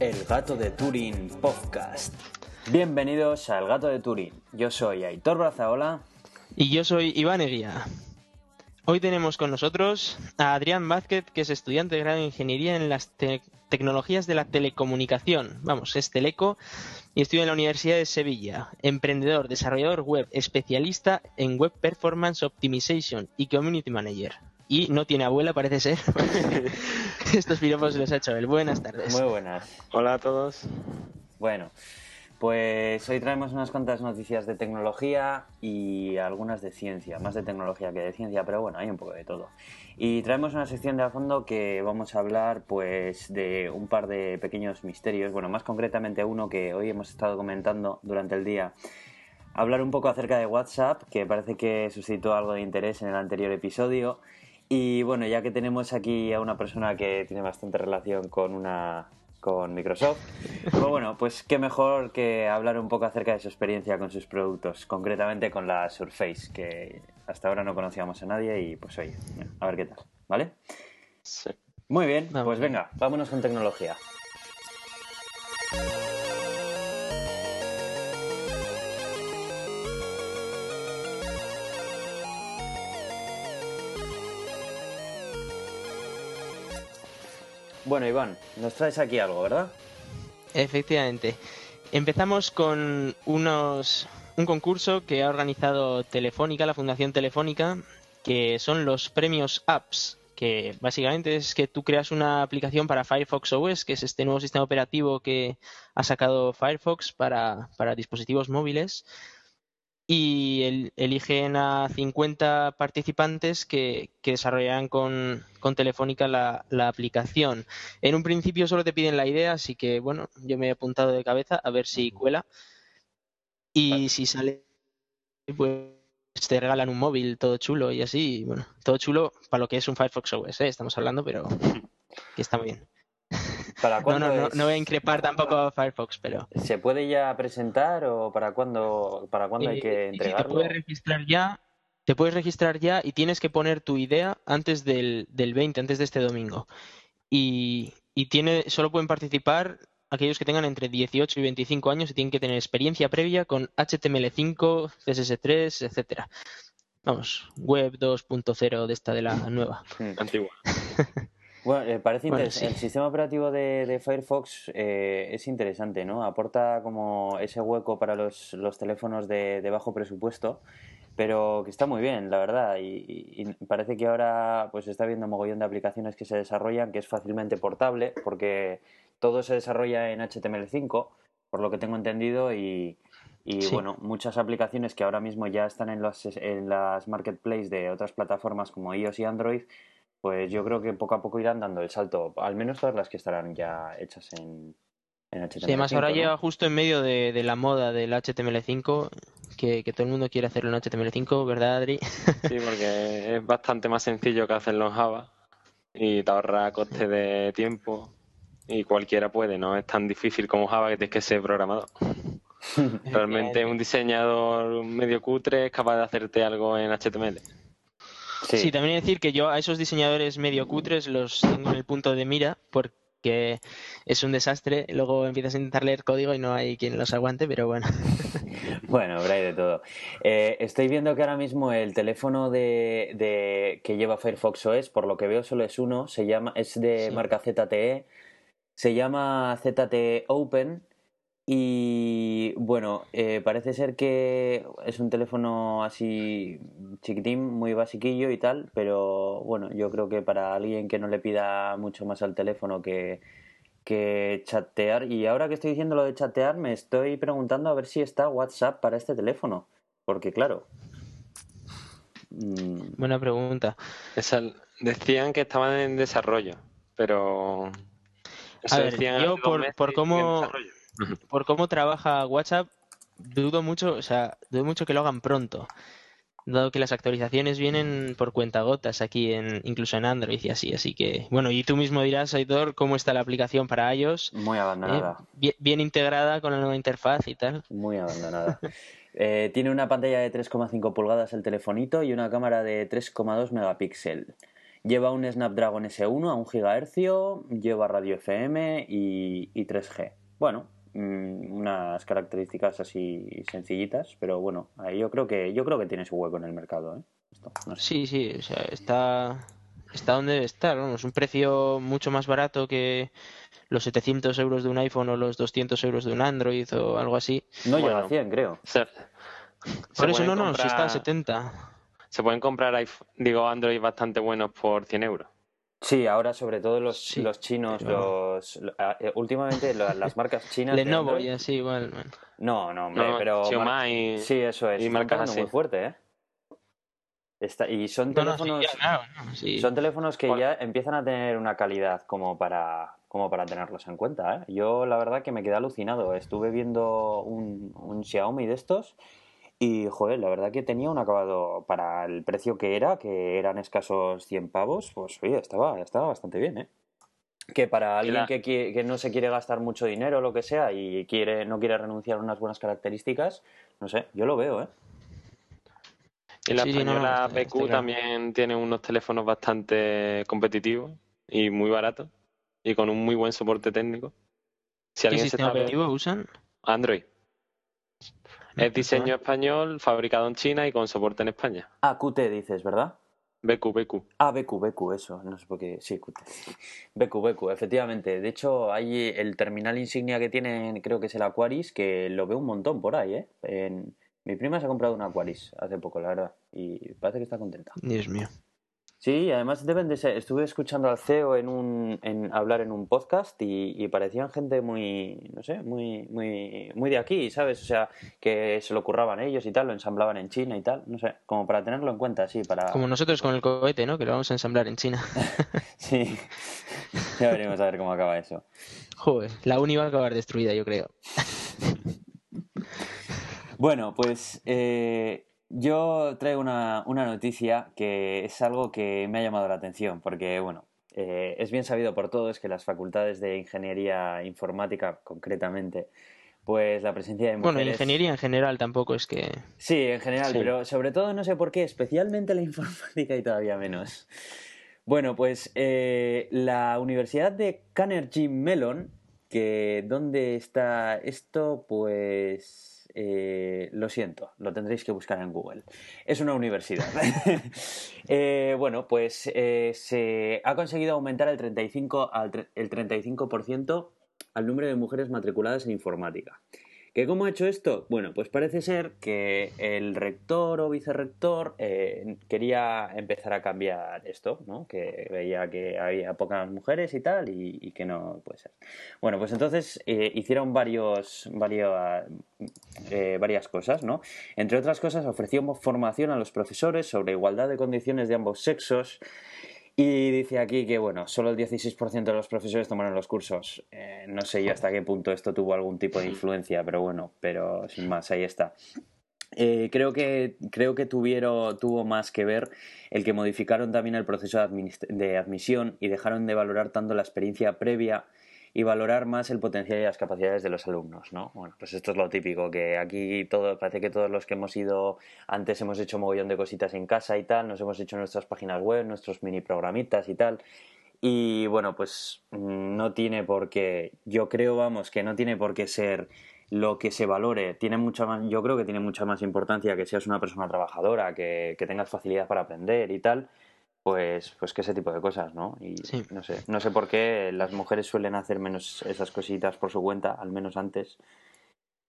El Gato de Turín Podcast. Bienvenidos a El Gato de Turín. Yo soy Aitor Brazaola. Y yo soy Iván Eguía. Hoy tenemos con nosotros a Adrián Vázquez, que es estudiante de grado de Ingeniería en las tecnologías de la telecomunicación. Vamos, es teleco y estudia en la Universidad de Sevilla. Emprendedor, desarrollador web, especialista en Web Performance Optimization y Community Manager. Y no tiene abuela, parece ser. Estos piropos los ha hecho él. Buenas tardes. Muy buenas. Hola a todos. Bueno, pues hoy traemos unas cuantas noticias de tecnología y algunas de ciencia, más de tecnología que de ciencia, pero bueno, hay un poco de todo. Y traemos una sección de a fondo que vamos a hablar pues de un par de pequeños misterios, bueno, más concretamente uno que hoy hemos estado comentando durante el día. Hablar un poco acerca de WhatsApp, que parece que suscitó algo de interés en el anterior episodio. Y bueno, ya que tenemos aquí a una persona que tiene bastante relación con una con Microsoft, pues bueno, pues qué mejor que hablar un poco acerca de su experiencia con sus productos, concretamente con la Surface, que hasta ahora no conocíamos a nadie y pues oye, a ver qué tal, ¿vale? Sí. Muy bien, pues venga, vámonos con tecnología. Bueno, Iván, nos traes aquí algo, ¿verdad? Efectivamente. Empezamos con unos un concurso que ha organizado Telefónica, la Fundación Telefónica, que son los premios apps, que básicamente es que tú creas una aplicación para Firefox OS, que es este nuevo sistema operativo que ha sacado Firefox para, para dispositivos móviles, y el, eligen a 50 participantes que, que desarrollarán con, con Telefónica la, la, aplicación. En un principio solo te piden la idea, así que bueno, yo me he apuntado de cabeza a ver si cuela. Y si sale, pues te regalan un móvil todo chulo y así. Bueno, todo chulo para lo que es un Firefox OS, ¿eh? estamos hablando, pero que está muy bien. ¿Para no, no, no, no, voy a increpar tampoco a Firefox, pero... ¿Se puede ya presentar o para cuándo, para cuándo hay que eh, entregarlo? Te puedes registrar ya, te puedes registrar ya y tienes que poner tu idea antes del, del 20, antes de este domingo. Y, y tiene, solo pueden participar aquellos que tengan entre 18 y 25 años y tienen que tener experiencia previa con HTML5, CSS3, etcétera. Vamos, web 2.0 de esta de la nueva. Antigua. Bueno, eh, parece Bueno, interesante. sí. El sistema operativo de, de Firefox eh, es interesante, ¿no? Aporta como ese hueco para los, los teléfonos de, de bajo presupuesto, pero que está muy bien, la verdad. Y, y parece que ahora pues está viendo un mogollón de aplicaciones que se desarrollan, que es fácilmente portable, porque todo se desarrolla en HTML5, por lo que tengo entendido, y, y Sí. bueno, muchas aplicaciones que ahora mismo ya están en, los, en las marketplaces de otras plataformas como iOS y Android, pues yo creo que poco a poco irán dando el salto, al menos todas las que estarán ya hechas en, en HTML5. Sí, además ahora ¿no? llega justo en medio de, de la moda del HTML5, que, que todo el mundo quiere hacerlo en HTML5, ¿verdad, Adri? Sí, porque es bastante más sencillo que hacerlo en Java y te ahorra coste de tiempo y cualquiera puede, no es tan difícil como Java que tienes que ser programador. Realmente un diseñador medio cutre es capaz de hacerte algo en HTML. Sí, Sí, también decir que yo a esos diseñadores medio cutres los tengo en el punto de mira porque es un desastre. Luego empiezas a intentar leer código y no hay quien los aguante, pero bueno. Bueno, habrá de todo. Eh, estoy viendo que ahora mismo el teléfono de, de- que lleva Firefox OS, por lo que veo solo es uno, se llama, es de Sí. marca ZTE, se llama ZTE Open y bueno, eh, parece ser que es un teléfono así chiquitín, muy basiquillo y tal, pero bueno, yo creo que para alguien que no le pida mucho más al teléfono que, que chatear, y ahora que estoy diciendo lo de chatear, me estoy preguntando a ver si está WhatsApp para este teléfono, porque claro. mm, Buena pregunta. Esa- decían que estaban en desarrollo, pero... eso A ver, decían yo por- por cómo- en desarrollo. Por cómo trabaja WhatsApp, dudo mucho, o sea, dudo mucho que lo hagan pronto. Dado que las actualizaciones vienen por cuentagotas aquí, en, incluso en Android y así. Así que, bueno, y tú mismo dirás, Aitor, cómo está la aplicación para iOS. muy ¿eh? abandonada. bien, bien integrada con la nueva interfaz y tal. Muy abandonada. Eh, tiene una pantalla de 3,5 pulgadas el telefonito y una cámara de 3,2 megapíxeles. Lleva un Snapdragon S1 a 1 GHz, lleva radio FM y, y 3G. Bueno, unas características así sencillitas, pero bueno, ahí yo creo que yo creo que tiene su hueco en el mercado, ¿eh? Esto, no sé. Sí, sí, o sea, está, está donde debe estar, vamos, un precio mucho más barato que los 700 euros de un iPhone o los 200 euros de un Android o algo así. No llega Bueno. a 100, creo. Se- Por se eso no, no, si está a comprar- 70. Se pueden comprar iPhone- digo Android bastante buenos por 100 euros. Sí, ahora sobre todo los, Sí, los chinos, los lo- ah, eh, últimamente las marcas chinas de Lenovo y así igual. bueno. No, no, hombre, No, pero sí, eso es, y marcas así. muy fuerte, ¿eh? Está- y son No, no, sí, teléfonos ya, claro, no, sí. son teléfonos que Bueno. ya empiezan a tener una calidad como para como para tenerlos en cuenta, ¿eh? Yo la verdad que me quedé alucinado, estuve viendo un, un Xiaomi de estos y joder, la verdad que tenía un acabado para el precio que era, que eran escasos 100 pavos, pues oye, estaba estaba bastante bien, ¿eh? Que para alguien que, que no se quiere gastar mucho dinero o lo que sea y quiere no quiere renunciar a unas buenas características, no sé, yo lo veo, ¿eh? Y la Sí, no, no, española BQ claro. también tiene unos teléfonos bastante competitivos y muy baratos y con un muy buen soporte técnico. Si ¿Qué alguien se sistema está operativo usan? Android. Es diseño español, fabricado en China y con soporte en España. Ah, QT dices, ¿verdad? BQ, BQ. Ah, BQ, BQ, eso, no sé por qué, sí, QT. BQ, BQ, efectivamente. De hecho, hay el terminal insignia que tienen, creo que es el Aquaris, que lo veo un montón por ahí, ¿eh? En- Mi prima se ha comprado un Aquaris hace poco, la verdad, y parece que está contenta. Dios mío. Sí, además deben de ser, estuve escuchando al CEO en un, en hablar en un podcast y, y parecían gente muy, no sé, muy, muy, muy de aquí, ¿sabes? O sea, que se lo curraban ellos y tal, lo ensamblaban en China y tal, no sé, como para tenerlo en cuenta, sí, para... Como nosotros con el cohete, ¿no? Que lo vamos a ensamblar en China. Sí, ya veremos a ver cómo acaba eso. Joder, la uni va a acabar destruida, yo creo. Bueno, pues eh, yo traigo una, una noticia que es algo que me ha llamado la atención, porque bueno, eh, es bien sabido por todos que las facultades de ingeniería informática, concretamente, pues la presencia de mujeres... Bueno, ingeniería en general tampoco es que... Sí, en general, Sí. pero sobre todo no sé por qué, especialmente la informática y todavía menos. Bueno, pues eh, la Universidad de Carnegie Mellon, que ¿dónde está esto? Pues eh, lo siento, lo tendréis que buscar en Google. Es una universidad. Eh, bueno, pues eh, se ha conseguido aumentar el 35, al tre- el 35% al número de mujeres matriculadas en informática. ¿Que cómo ha hecho esto? Bueno, pues parece ser que el rector o vicerrector eh, quería empezar a cambiar esto, ¿no? Que veía que había pocas mujeres y tal y, que no puede ser. Bueno, pues entonces eh, hicieron varios, varios, eh, varias cosas, ¿no? Entre otras cosas, ofreció formación a los profesores sobre igualdad de condiciones de ambos sexos. Y dice aquí que, bueno, solo el 16% de los profesores tomaron los cursos. Eh, no sé yo hasta qué punto esto tuvo algún tipo de influencia, pero bueno, pero sin más, ahí está. Eh, creo que, creo que tuvieron, tuvo más que ver el que modificaron también el proceso de, admisión y dejaron de valorar tanto la experiencia previa y valorar más el potencial y las capacidades de los alumnos, ¿no? Bueno, pues esto es lo típico, que aquí todo, parece que todos los que hemos ido antes hemos hecho mogollón de cositas en casa y tal, nos hemos hecho nuestras páginas web, nuestros mini programitas y tal. Y bueno, pues mm, no tiene por qué, yo creo, vamos, que no tiene por qué ser lo que se valore. Tiene mucha más, yo creo que tiene mucha más importancia que seas una persona trabajadora, que, que tengas facilidad para aprender y tal, pues, pues que ese tipo de cosas, ¿no? Y Sí. no sé, no sé por qué las mujeres suelen hacer menos esas cositas por su cuenta, al menos antes.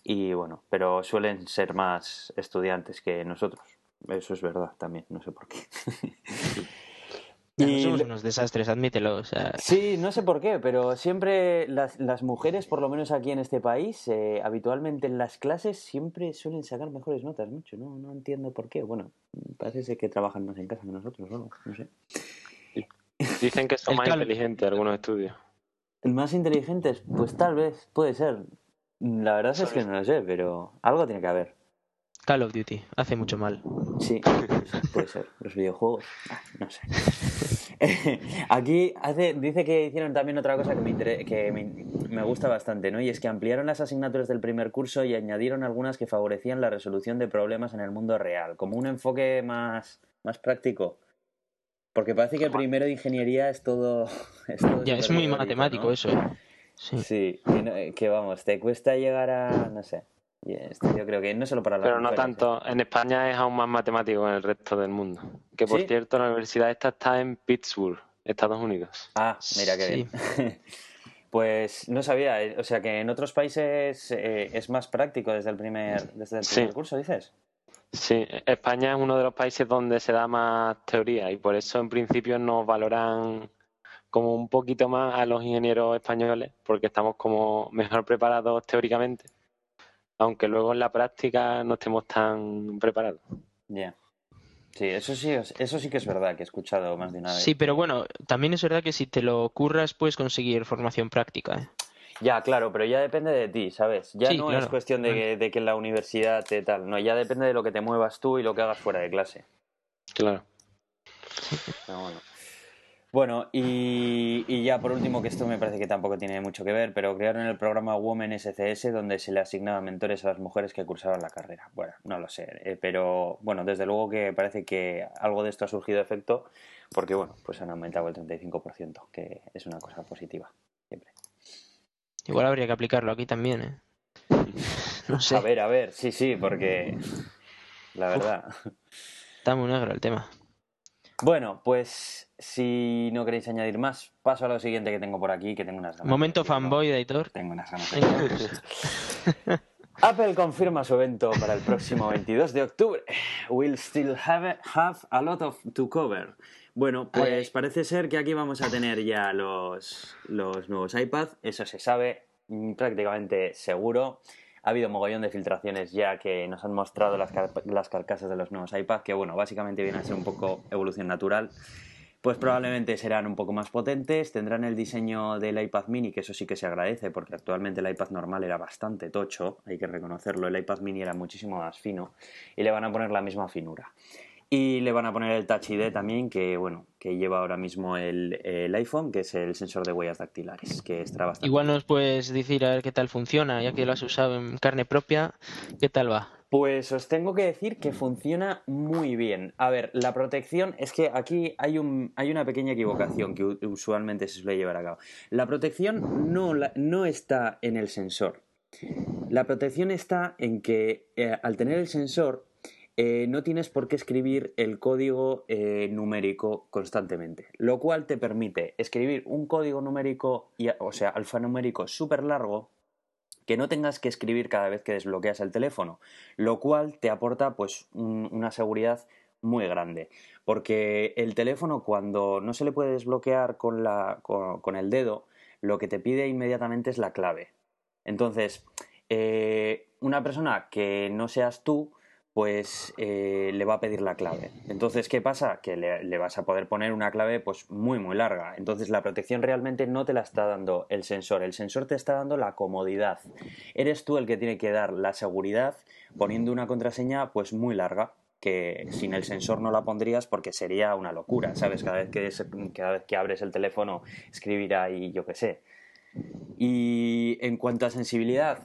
Y bueno, pero suelen ser más estudiantes que nosotros. Eso es verdad también, no sé por qué. Ya, Y somos unos desastres, admítelo. O sea, Sí, no sé por qué, pero siempre las, las mujeres, por lo menos aquí en este país, eh, habitualmente en las clases siempre suelen sacar mejores notas, mucho, ¿no? No entiendo por qué. Bueno, parece ser que trabajan más en casa que nosotros, ¿no? No sé. Dicen que son más cal- inteligentes algunos estudios. ¿Más inteligentes? Pues tal vez, puede ser. La verdad es que no lo sé, pero algo tiene que haber. Call of Duty hace mucho mal. Sí, puede ser. Los videojuegos, ah, no sé. Aquí hace, dice que hicieron también otra cosa que me, inter- que me, me gusta bastante, ¿no? Y es que ampliaron las asignaturas del primer curso y añadieron algunas que favorecían la resolución de problemas en el mundo real, como un enfoque más, más práctico. Porque parece que el primero de ingeniería es todo. Es, todo ya, es muy matemático eso, ¿eh? Sí, sí que, vamos, te cuesta llegar a. No sé. Yo creo que no solo para la Pero no tanto. ¿eh? En España es aún más matemático que en el resto del mundo. Que por cierto, la universidad esta está en Pittsburgh, Estados Unidos. Ah, mira qué bien. Pues no sabía, eh, o sea que en otros países eh, es más práctico desde el primer, desde el primer curso, dices. Sí, España es uno de los países donde se da más teoría y por eso en principio nos valoran como un poquito más a los ingenieros españoles porque estamos como mejor preparados teóricamente, aunque luego en la práctica no estemos tan preparados. Ya. Sí, eso sí, eso sí que es verdad que he escuchado más de una vez. Sí, pero bueno, también es verdad que si te lo curras puedes conseguir formación práctica. ¿eh? Ya, claro, pero ya depende de ti, ¿sabes? Ya no es cuestión de que, de que en la universidad te tal, no, ya depende de lo que te muevas tú y lo que hagas fuera de clase. Claro. bueno. Bueno, y, ya por último, que esto me parece que tampoco tiene mucho que ver, pero crearon el programa Women SCS donde se le asignaban mentores a las mujeres que cursaban la carrera. Bueno, no lo sé, eh, pero bueno, desde luego que parece que algo de esto ha surgido efecto porque, bueno, pues han aumentado el 35%, que es una cosa positiva, siempre. Igual habría que aplicarlo aquí también, ¿eh? No sé. A ver, a ver, sí, sí, porque la verdad. está muy negro el tema. Bueno, pues si no queréis añadir más, paso a lo siguiente que tengo por aquí, que tengo unas ganas. Momento fanboy de editor. Tengo unas ganas. De Apple confirma su evento para el próximo 22 de octubre. We'll still have, have a lot of to cover. Bueno, pues parece ser que aquí vamos a tener ya los, los nuevos iPad, eso se sabe mm, prácticamente seguro. Ha habido mogollón de filtraciones ya que nos han mostrado las, las carcasas de los nuevos iPad, que bueno, básicamente viene a ser un poco evolución natural. Pues probablemente serán un poco más potentes, tendrán el diseño del iPad mini, que eso sí que se agradece, porque actualmente el iPad normal era bastante tocho, hay que reconocerlo, el iPad mini era muchísimo más fino, y le van a poner la misma finura. Y le van a poner el Touch ID también, que bueno, que lleva ahora mismo el, iPhone, que es el sensor de huellas dactilares, que estará bastante. Igual nos puedes decir a ver qué tal funciona, ya que lo has usado en carne propia, ¿qué tal va? Pues os tengo que decir que funciona muy bien. A ver, la protección es que aquí hay, un, hay una pequeña equivocación que usualmente se suele llevar a cabo. La protección no, no está en el sensor. La protección está en que eh, al tener el sensor eh, no tienes por qué escribir el código eh, numérico constantemente, lo cual te permite escribir un código numérico, o sea, alfanumérico súper largo, que no tengas que escribir cada vez que desbloqueas el teléfono, lo cual te aporta pues una seguridad muy grande, porque el teléfono cuando no se le puede desbloquear con, la, con, el dedo, lo que te pide inmediatamente es la clave. Entonces, eh, una persona que no seas tú, pues eh, le va a pedir la clave. Entonces, ¿qué pasa? Que le, vas a poder poner una clave pues muy muy larga. Entonces, la protección realmente no te la está dando el sensor, el sensor te está dando la comodidad. Eres tú el que tiene que dar la seguridad poniendo una contraseña pues muy larga que sin el sensor no la pondrías porque sería una locura, ¿sabes? Cada vez que, cada vez que abres el teléfono escribirá y yo qué sé. Y en cuanto a sensibilidad,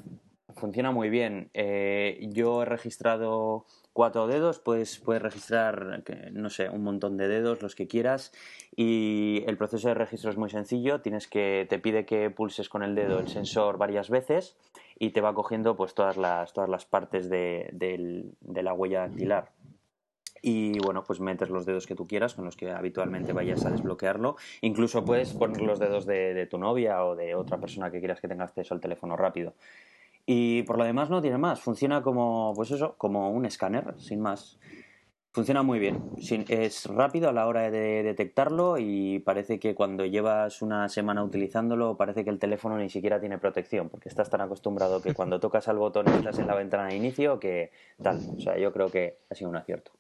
funciona muy bien. Eh, yo he registrado cuatro dedos, pues puedes registrar, no sé, un montón de dedos, los que quieras. Y el proceso de registro es muy sencillo. Tienes que, te pide que pulses con el dedo el sensor varias veces y te va cogiendo pues todas las, todas las partes de, la huella dactilar y bueno, pues metes los dedos que tú quieras con los que habitualmente vayas a desbloquearlo. Incluso puedes poner los dedos de, de, tu novia o de otra persona que quieras que tenga acceso al teléfono rápido. Y por lo demás no tiene más, funciona como, pues eso, como un escáner, sin más. Funciona muy bien, es rápido a la hora de detectarlo y parece que cuando llevas una semana utilizándolo parece que el teléfono ni siquiera tiene protección porque estás tan acostumbrado que cuando tocas al botón estás en la ventana de inicio que tal. O sea, yo creo que ha sido un acierto.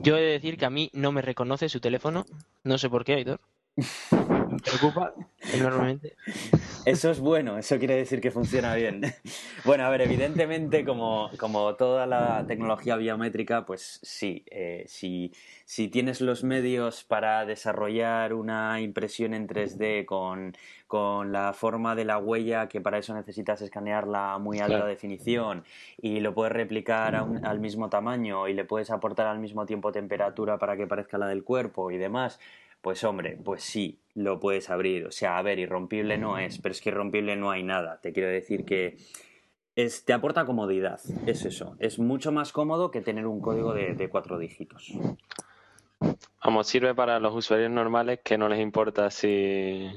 Yo he de decir que a mí no me reconoce su teléfono, no sé por qué, Aitor. preocupa enormemente. Eso es bueno, eso quiere decir que funciona bien. Bueno, a ver, evidentemente, como, como toda la tecnología biométrica, pues sí, eh, si, si tienes los medios para desarrollar una impresión en 3D con, con la forma de la huella, que para eso necesitas escanearla a muy alta Claro. definición, y lo puedes replicar a un- al mismo tamaño y le puedes aportar al mismo tiempo temperatura para que parezca la del cuerpo y demás, pues hombre, pues sí, lo puedes abrir. O sea, a ver, irrompible no es, pero es que irrompible no hay nada. Te quiero decir que es, te aporta comodidad, es eso. Es mucho más cómodo que tener un código de, de cuatro dígitos. Vamos, sirve para los usuarios normales que no les importa si...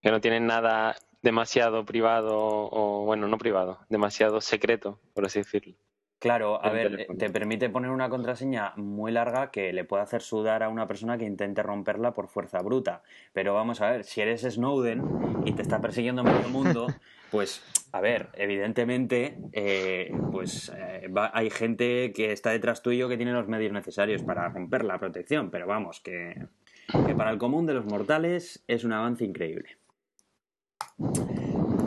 que no tienen nada demasiado privado o, bueno, no privado, demasiado secreto, por así decirlo. Claro, a ver, teléfono. te permite poner una contraseña muy larga que le puede hacer sudar a una persona que intente romperla por fuerza bruta. Pero vamos a ver, si eres Snowden y te está persiguiendo medio mundo, pues, a ver, evidentemente, eh, pues eh, va- hay gente que está detrás tuyo que tiene los medios necesarios para romper la protección. Pero vamos, que, que para el común de los mortales es un avance increíble.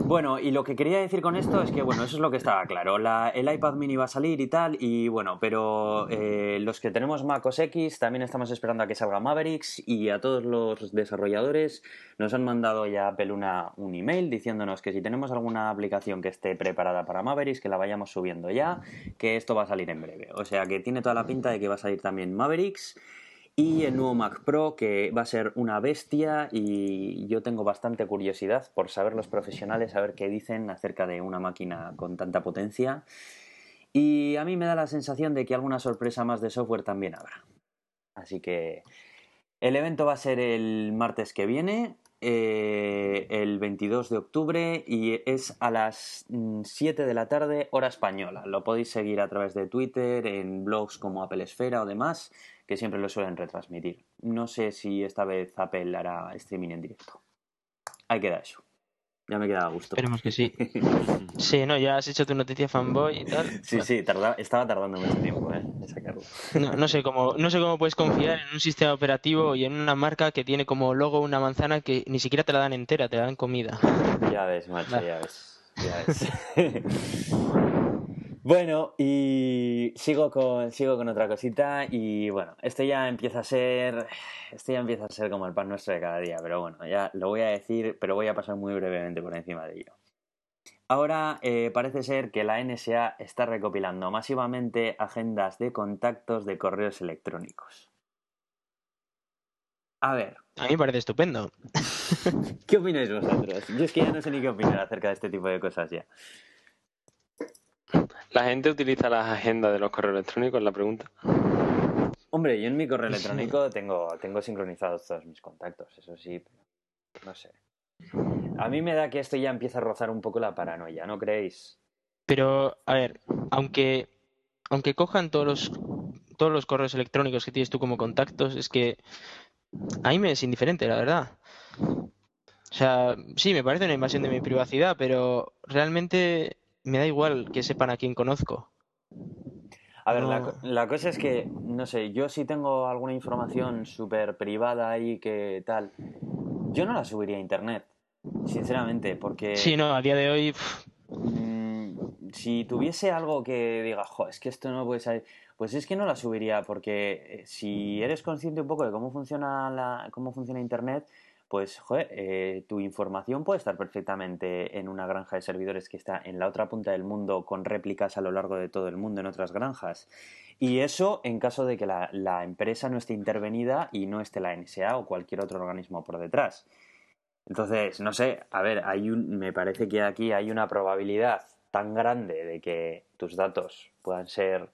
Bueno, y lo que quería decir con esto es que, bueno, eso es lo que estaba claro. La- el iPad mini va a salir y tal, y bueno, pero eh, los que tenemos Mac OS X también estamos esperando a que salga Mavericks y a todos los desarrolladores nos han mandado ya Apple una, un email diciéndonos que si tenemos alguna aplicación que esté preparada para Mavericks, que la vayamos subiendo ya, que esto va a salir en breve. O sea que tiene toda la pinta de que va a salir también Mavericks. Y el nuevo Mac Pro, que va a ser una bestia, y yo tengo bastante curiosidad por saber los profesionales, saber qué dicen acerca de una máquina con tanta potencia. Y a mí me da la sensación de que alguna sorpresa más de software también habrá. Así que el evento va a ser el martes que viene, eh, el 22 de octubre, y es a las mm, 7 de la tarde, hora española. Lo podéis seguir a través de Twitter, en blogs como Apple Esfera o demás, que siempre lo suelen retransmitir. No sé si esta vez Apple hará streaming en directo. Ahí queda eso. Ya me queda a gusto. Esperemos que sí. Sí, no, ya has hecho tu noticia fanboy y tal. Sí, sí, tarda- estaba tardando mucho tiempo ¿eh? en sacarlo. No, no sé cómo, no sé cómo puedes confiar en un sistema operativo y en una marca que tiene como logo una manzana que ni siquiera te la dan entera, te la dan comida. Ya ves, macho, Vale. ya ves. Ya ves. bueno, y sigo con, sigo con otra cosita. Y bueno, esto ya empieza a ser. Esto ya empieza a ser como el pan nuestro de cada día. Pero bueno, ya lo voy a decir, pero voy a pasar muy brevemente por encima de ello. Ahora eh, parece ser que la NSA está recopilando masivamente agendas de contactos de correos electrónicos. A ver, A mí me parece estupendo. ¿qué opináis vosotros? Yo es que ya no sé ni qué opinar acerca de este tipo de cosas ya. ¿La gente utiliza las agendas de los correos electrónicos? La pregunta. Hombre, yo en mi correo electrónico tengo, tengo sincronizados todos mis contactos, eso sí, pero no sé. A mí me da que esto ya empieza a rozar un poco la paranoia, ¿no creéis? Pero, a ver, aunque, aunque cojan todos los, todos los correos electrónicos que tienes tú como contactos, es que a mí me es indiferente, la verdad. O sea, sí, me parece una invasión de mi privacidad, pero realmente me da igual que sepan a quién conozco. A ver, la, No. co- la cosa es que, no sé, yo si tengo alguna información súper privada ahí que tal, yo no la subiría a internet, sinceramente, porque... Sí, no, a día de hoy, Mm, si tuviese algo que diga, jo, es que esto no puede salir, pues es que no la subiría, porque eh, si eres consciente un poco de cómo funciona la, cómo funciona Internet, pues joder, eh, tu información puede estar perfectamente en una granja de servidores que está en la otra punta del mundo con réplicas a lo largo de todo el mundo en otras granjas. Y eso en caso de que la, la empresa no esté intervenida y no esté la NSA o cualquier otro organismo por detrás. Entonces, no sé, a ver, hay un, me parece que aquí hay una probabilidad tan grande de que tus datos puedan ser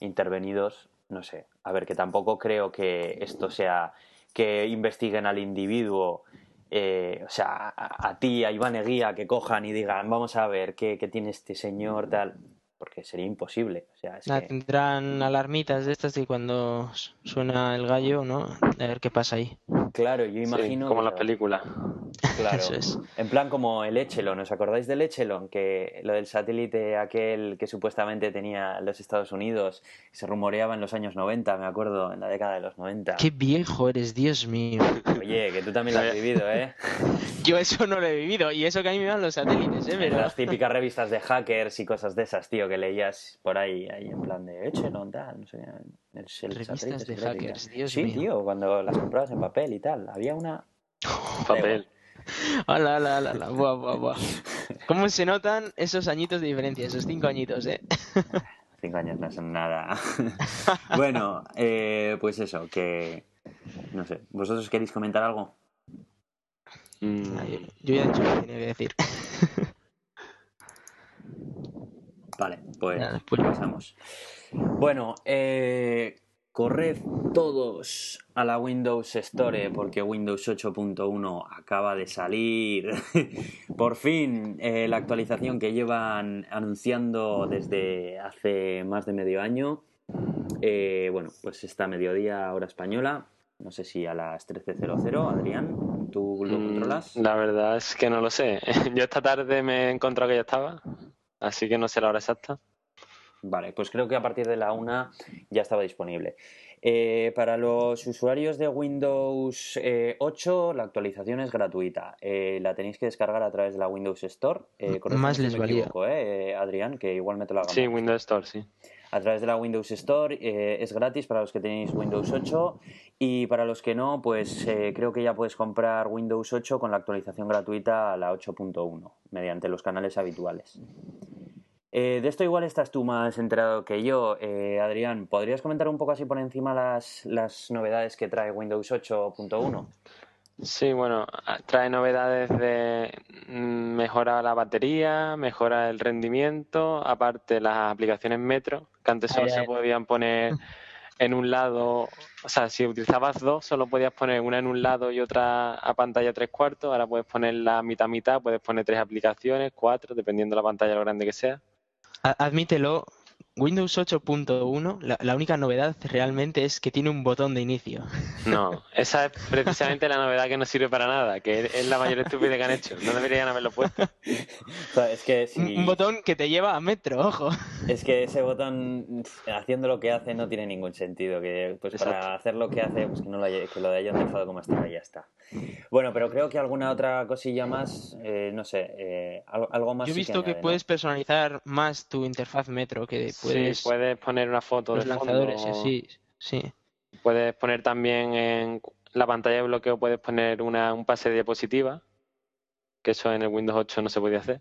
intervenidos, no sé, a ver, que tampoco creo que esto sea que investiguen al individuo, eh, o sea, a, a ti, a Iván Eguía, que cojan y digan, vamos a ver qué, qué tiene este señor, tal, porque sería imposible, o sea, es nada, que... tendrán alarmitas de estas de cuando suena el gallo, ¿no? A ver qué pasa ahí. Claro, yo Sí, imagino... como que las se va- películas. Claro. Eso es. En plan como el Echelon, ¿os acordáis del Echelon? Que lo del satélite aquel que supuestamente tenía los Estados Unidos, que se rumoreaba en los años 90, me acuerdo, en la década de los 90. Qué viejo eres, Dios mío. Oye, que tú también lo has vivido, ¿eh? Yo eso no lo he vivido y eso que a mí me van los satélites, ¿eh? En ¿Verdad? las típicas revistas de hackers y cosas de esas, tío, que leías por ahí, ahí en plan de Echelon, tal, no sé. el- el Revistas de hackers. Dios Sí, mío. tío, cuando las comprabas en papel y tal. Había una... Papel. Ala, ala, ala, ala. Buah, buah, buah. ¿Cómo se notan esos añitos de diferencia, esos cinco añitos, eh? Cinco años no son nada. bueno, eh, pues eso, que... No sé, ¿vosotros queréis comentar algo? Mm, Ay, Yo ya he dicho lo que tenía que decir. Vale, pues Nada, pues- pasamos. Bueno, eh, corred todos a la Windows Store porque Windows 8.1 acaba de salir. Por fin, eh, la actualización que llevan anunciando desde hace más de medio año. Eh, bueno, pues esta mediodía hora española. No sé si a las 13.00, Adrián, ¿tú lo mm, controlas? La verdad es que no lo sé. Yo esta tarde me he encontrado que ya estaba, así que no sé la hora exacta. Vale, pues creo que a partir de la una ya estaba disponible. Eh, para los usuarios de Windows eh, 8, la actualización es gratuita. Eh, la tenéis que descargar a través de la Windows Store. Eh, Más les valía. equivoco, eh, eh, Adrián, que igual me te lo hagan. Sí, Windows Store, sí. A través de la Windows Store eh, es gratis para los que tenéis Windows 8 y para los que no, pues eh, creo que ya puedes comprar Windows 8 con la actualización gratuita a la 8.1 mediante los canales habituales. Eh, de esto igual estás tú más enterado que yo, eh, Adrián. ¿Podrías comentar un poco así por encima las, las novedades que trae Windows 8.1? Sí, bueno, a- trae novedades de mm, mejora la batería, mejora el rendimiento, aparte las aplicaciones Metro, que antes solo Ay, se ay. podían poner en un lado, o sea, si utilizabas dos, solo podías poner una en un lado y otra a pantalla tres cuartos, ahora puedes ponerla mitad mitad, puedes poner tres aplicaciones, cuatro, dependiendo de la pantalla lo grande que sea. Admítelo, Windows 8.1, la, la única novedad realmente es que tiene un botón de inicio. No, esa es precisamente la novedad que no sirve para nada, que es la mayor estupidez que han hecho. No deberían haberlo puesto. O sea, es que Un, si- un botón que te lleva a metro, ojo. Es que ese botón, haciendo lo que hace, no tiene ningún sentido. Que pues para hacer lo que hace, pues que, no lo, haya- que lo hayan dejado como está y ya está. Bueno, pero creo que alguna otra cosilla más, eh, no sé, eh, algo, algo más. Yo he sí visto que añade, ¿no? puedes personalizar más tu interfaz metro, que puedes... Sí, puedes poner una foto los de lanzadores y así, sí. Puedes poner también en la pantalla de bloqueo, puedes poner una, un pase de diapositiva, que eso en el Windows 8 no se podía hacer.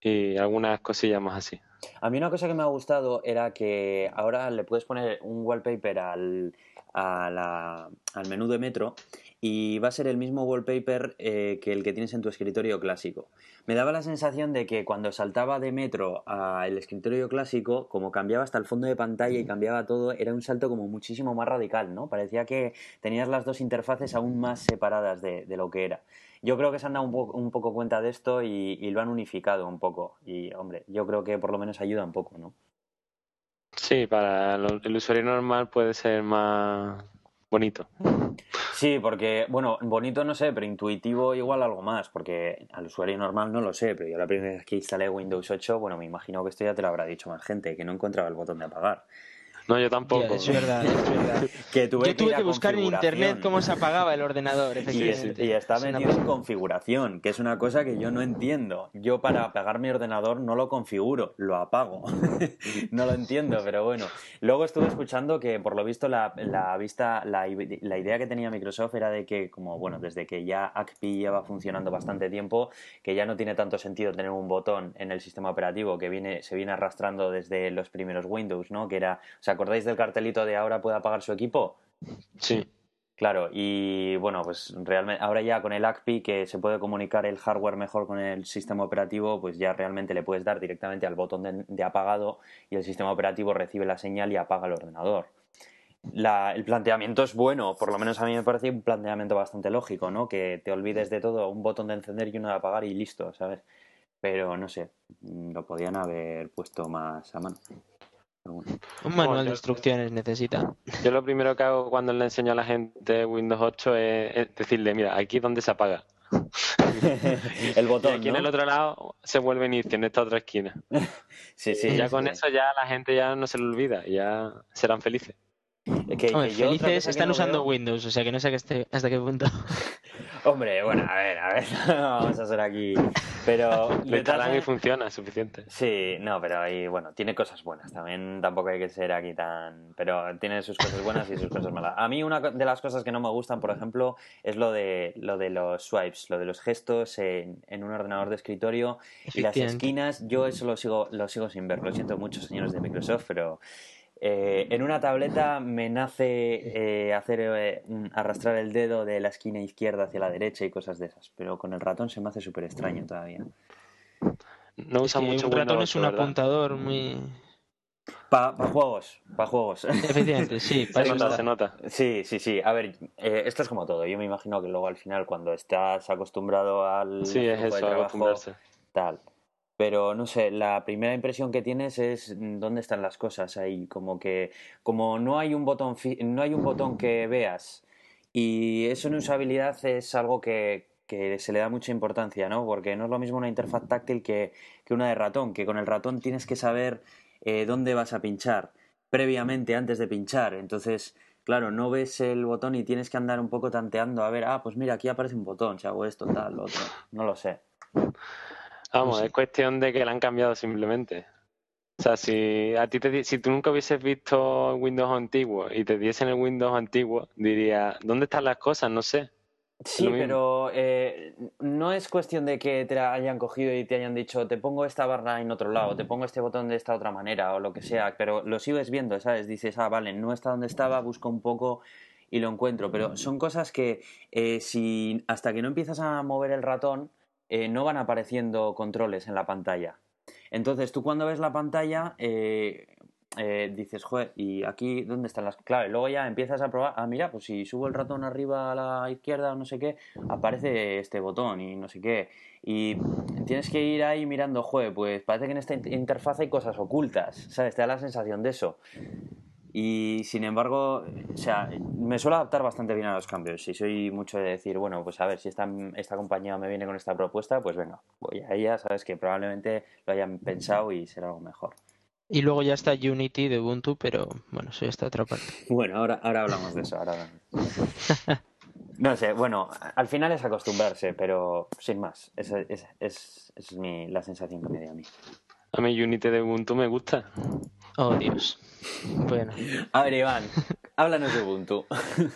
Y algunas cosillas más así. A mí una cosa que me ha gustado era que ahora le puedes poner un wallpaper al, a la- al menú de Metro y va a ser el mismo wallpaper eh, que el que tienes en tu escritorio clásico. Me daba la sensación de que cuando saltaba de Metro al escritorio clásico, como cambiaba hasta el fondo de pantalla y cambiaba todo, era un salto como muchísimo más radical, ¿no? Parecía que tenías las dos interfaces aún más separadas de, de lo que era. Yo creo que se han dado un, po- un poco cuenta de esto y, y lo han unificado un poco. Y, hombre, yo creo que por lo menos ayuda un poco, ¿no? Sí, para el usuario normal puede ser más bonito. Sí, porque, bueno, bonito no sé, pero intuitivo igual algo más, porque al usuario normal no lo sé, pero yo la primera vez que instalé Windows 8, bueno, me imagino que esto ya te lo habrá dicho más gente, que no encontraba el botón de apagar. No, yo tampoco. Es verdad, es verdad. Que tuve Yo tuve que buscar en internet cómo se apagaba el ordenador, Y, es- efectivamente. y está metido en configuración, que es una cosa que yo no entiendo. Yo para apagar mi ordenador no lo configuro, lo apago. no lo entiendo, pero bueno. Luego estuve escuchando que por lo visto la, la vista, la, i- la idea que tenía Microsoft era de que, como bueno, desde que ya ACPI lleva funcionando bastante tiempo, que ya no tiene tanto sentido tener un botón en el sistema operativo que viene, se viene arrastrando desde los primeros Windows, ¿no? Que era, ¿os acordáis del cartelito de ahora puede apagar su equipo? Sí. Claro, y bueno, pues realmente ahora ya con el ACPI que se puede comunicar el hardware mejor con el sistema operativo, pues ya realmente le puedes dar directamente al botón de, de apagado y el sistema operativo recibe la señal y apaga el ordenador. La- el planteamiento es bueno, por lo menos a mí me parece un planteamiento bastante lógico, ¿no? Que te olvides de todo, un botón de encender y uno de apagar y listo, ¿sabes? Pero no sé, lo podían haber puesto más a mano. Bueno. Un manual de instrucciones necesita. Yo lo primero que hago cuando le enseño a la gente Windows 8 es, es decirle, mira, aquí es donde se apaga. el botón. Y aquí en el otro lado se vuelve inicio, en esta otra esquina. sí, sí. Y ya sí. con eso ya la gente ya no se lo olvida, ya serán felices. Que, que Hombre, yo otra felices cosa que están no usando veo- Windows, o sea que no sé que esté- hasta qué punto. Hombre, bueno, a ver, a ver, no vamos a ser aquí. Pero. Todas instalan y funciona, es suficiente. Sí, no, pero ahí, bueno, tiene cosas buenas. También tampoco hay que ser aquí tan. Pero tiene sus cosas buenas y sus cosas malas. A mí, una de las cosas que no me gustan, por ejemplo, es lo de, lo de los swipes, lo de los gestos en, en un ordenador de escritorio y las esquinas. Yo eso lo sigo, lo sigo sin ver. Lo siento mucho, señores de Microsoft, pero. Eh, en una tableta me nace eh, hacer eh, un- arrastrar el dedo de la esquina izquierda hacia la derecha y cosas de esas, pero con el ratón se me hace súper extraño todavía. No Es usan que mucho un ratón Windows es un 8, ¿verdad? apuntador muy. Para juegos, para juegos. Efectivamente, sí. para Se nota, se nota. Sí, sí, sí. A ver, eh, esto es como todo. Yo me imagino que luego al final, cuando estás acostumbrado al Sí, es eso, trabajo, acostumbrarse. tal. Pero no sé, la primera impresión que tienes es mm, dónde están las cosas ahí. Como que, como no hay un botón, no hay un botón que veas. Y eso en usabilidad es algo que, que se le da mucha importancia, ¿no? Porque no es lo mismo una interfaz táctil que, que una de ratón, que con el ratón tienes que saber eh, dónde vas a pinchar previamente antes de pinchar. Entonces, claro, no ves el botón y tienes que andar un poco tanteando a ver, ah, pues mira, aquí aparece un botón, si hago esto, tal, otro. No lo sé. Vamos, No sé. es cuestión de que la han cambiado simplemente. O sea, si a ti te si tú nunca hubieses visto Windows antiguo y te diesen el Windows antiguo, diría, ¿dónde están las cosas? No sé. Sí, pero eh, no es cuestión de que te la hayan cogido y te hayan dicho, te pongo esta barra en otro lado, te pongo este botón de esta otra manera o lo que sea, pero lo sigues viendo, ¿sabes? Dices, ah, vale, no está donde estaba, busco un poco y lo encuentro, pero son cosas que eh, si hasta que no empiezas a mover el ratón, eh, no van apareciendo controles en la pantalla. Entonces tú cuando ves la pantalla eh, eh, dices, joder, ¿y aquí dónde están las...? Claro, y luego ya empiezas a probar, ah, mira, pues si subo el ratón arriba a la izquierda o no sé qué, aparece este botón y no sé qué. Y tienes que ir ahí mirando, joder, pues parece que en esta in- interfaz hay cosas ocultas, ¿sabes? Te da la sensación de eso. Y sin embargo, o sea, me suelo adaptar bastante bien a los cambios. Y soy mucho de decir, bueno, pues a ver, si esta, esta compañía me viene con esta propuesta, pues venga, voy a ella, sabes que probablemente lo hayan pensado y será algo mejor. Y luego ya está Unity de Ubuntu, pero bueno, eso ya está otra parte. Bueno, ahora, ahora hablamos de eso. Ahora. No sé, bueno, al final es acostumbrarse, pero sin más. Esa es, es, es mi, la sensación que me dio a mí. A mí Unity de Ubuntu me gusta. Oh, Dios. Bueno. A ver, Iván, háblanos de Ubuntu.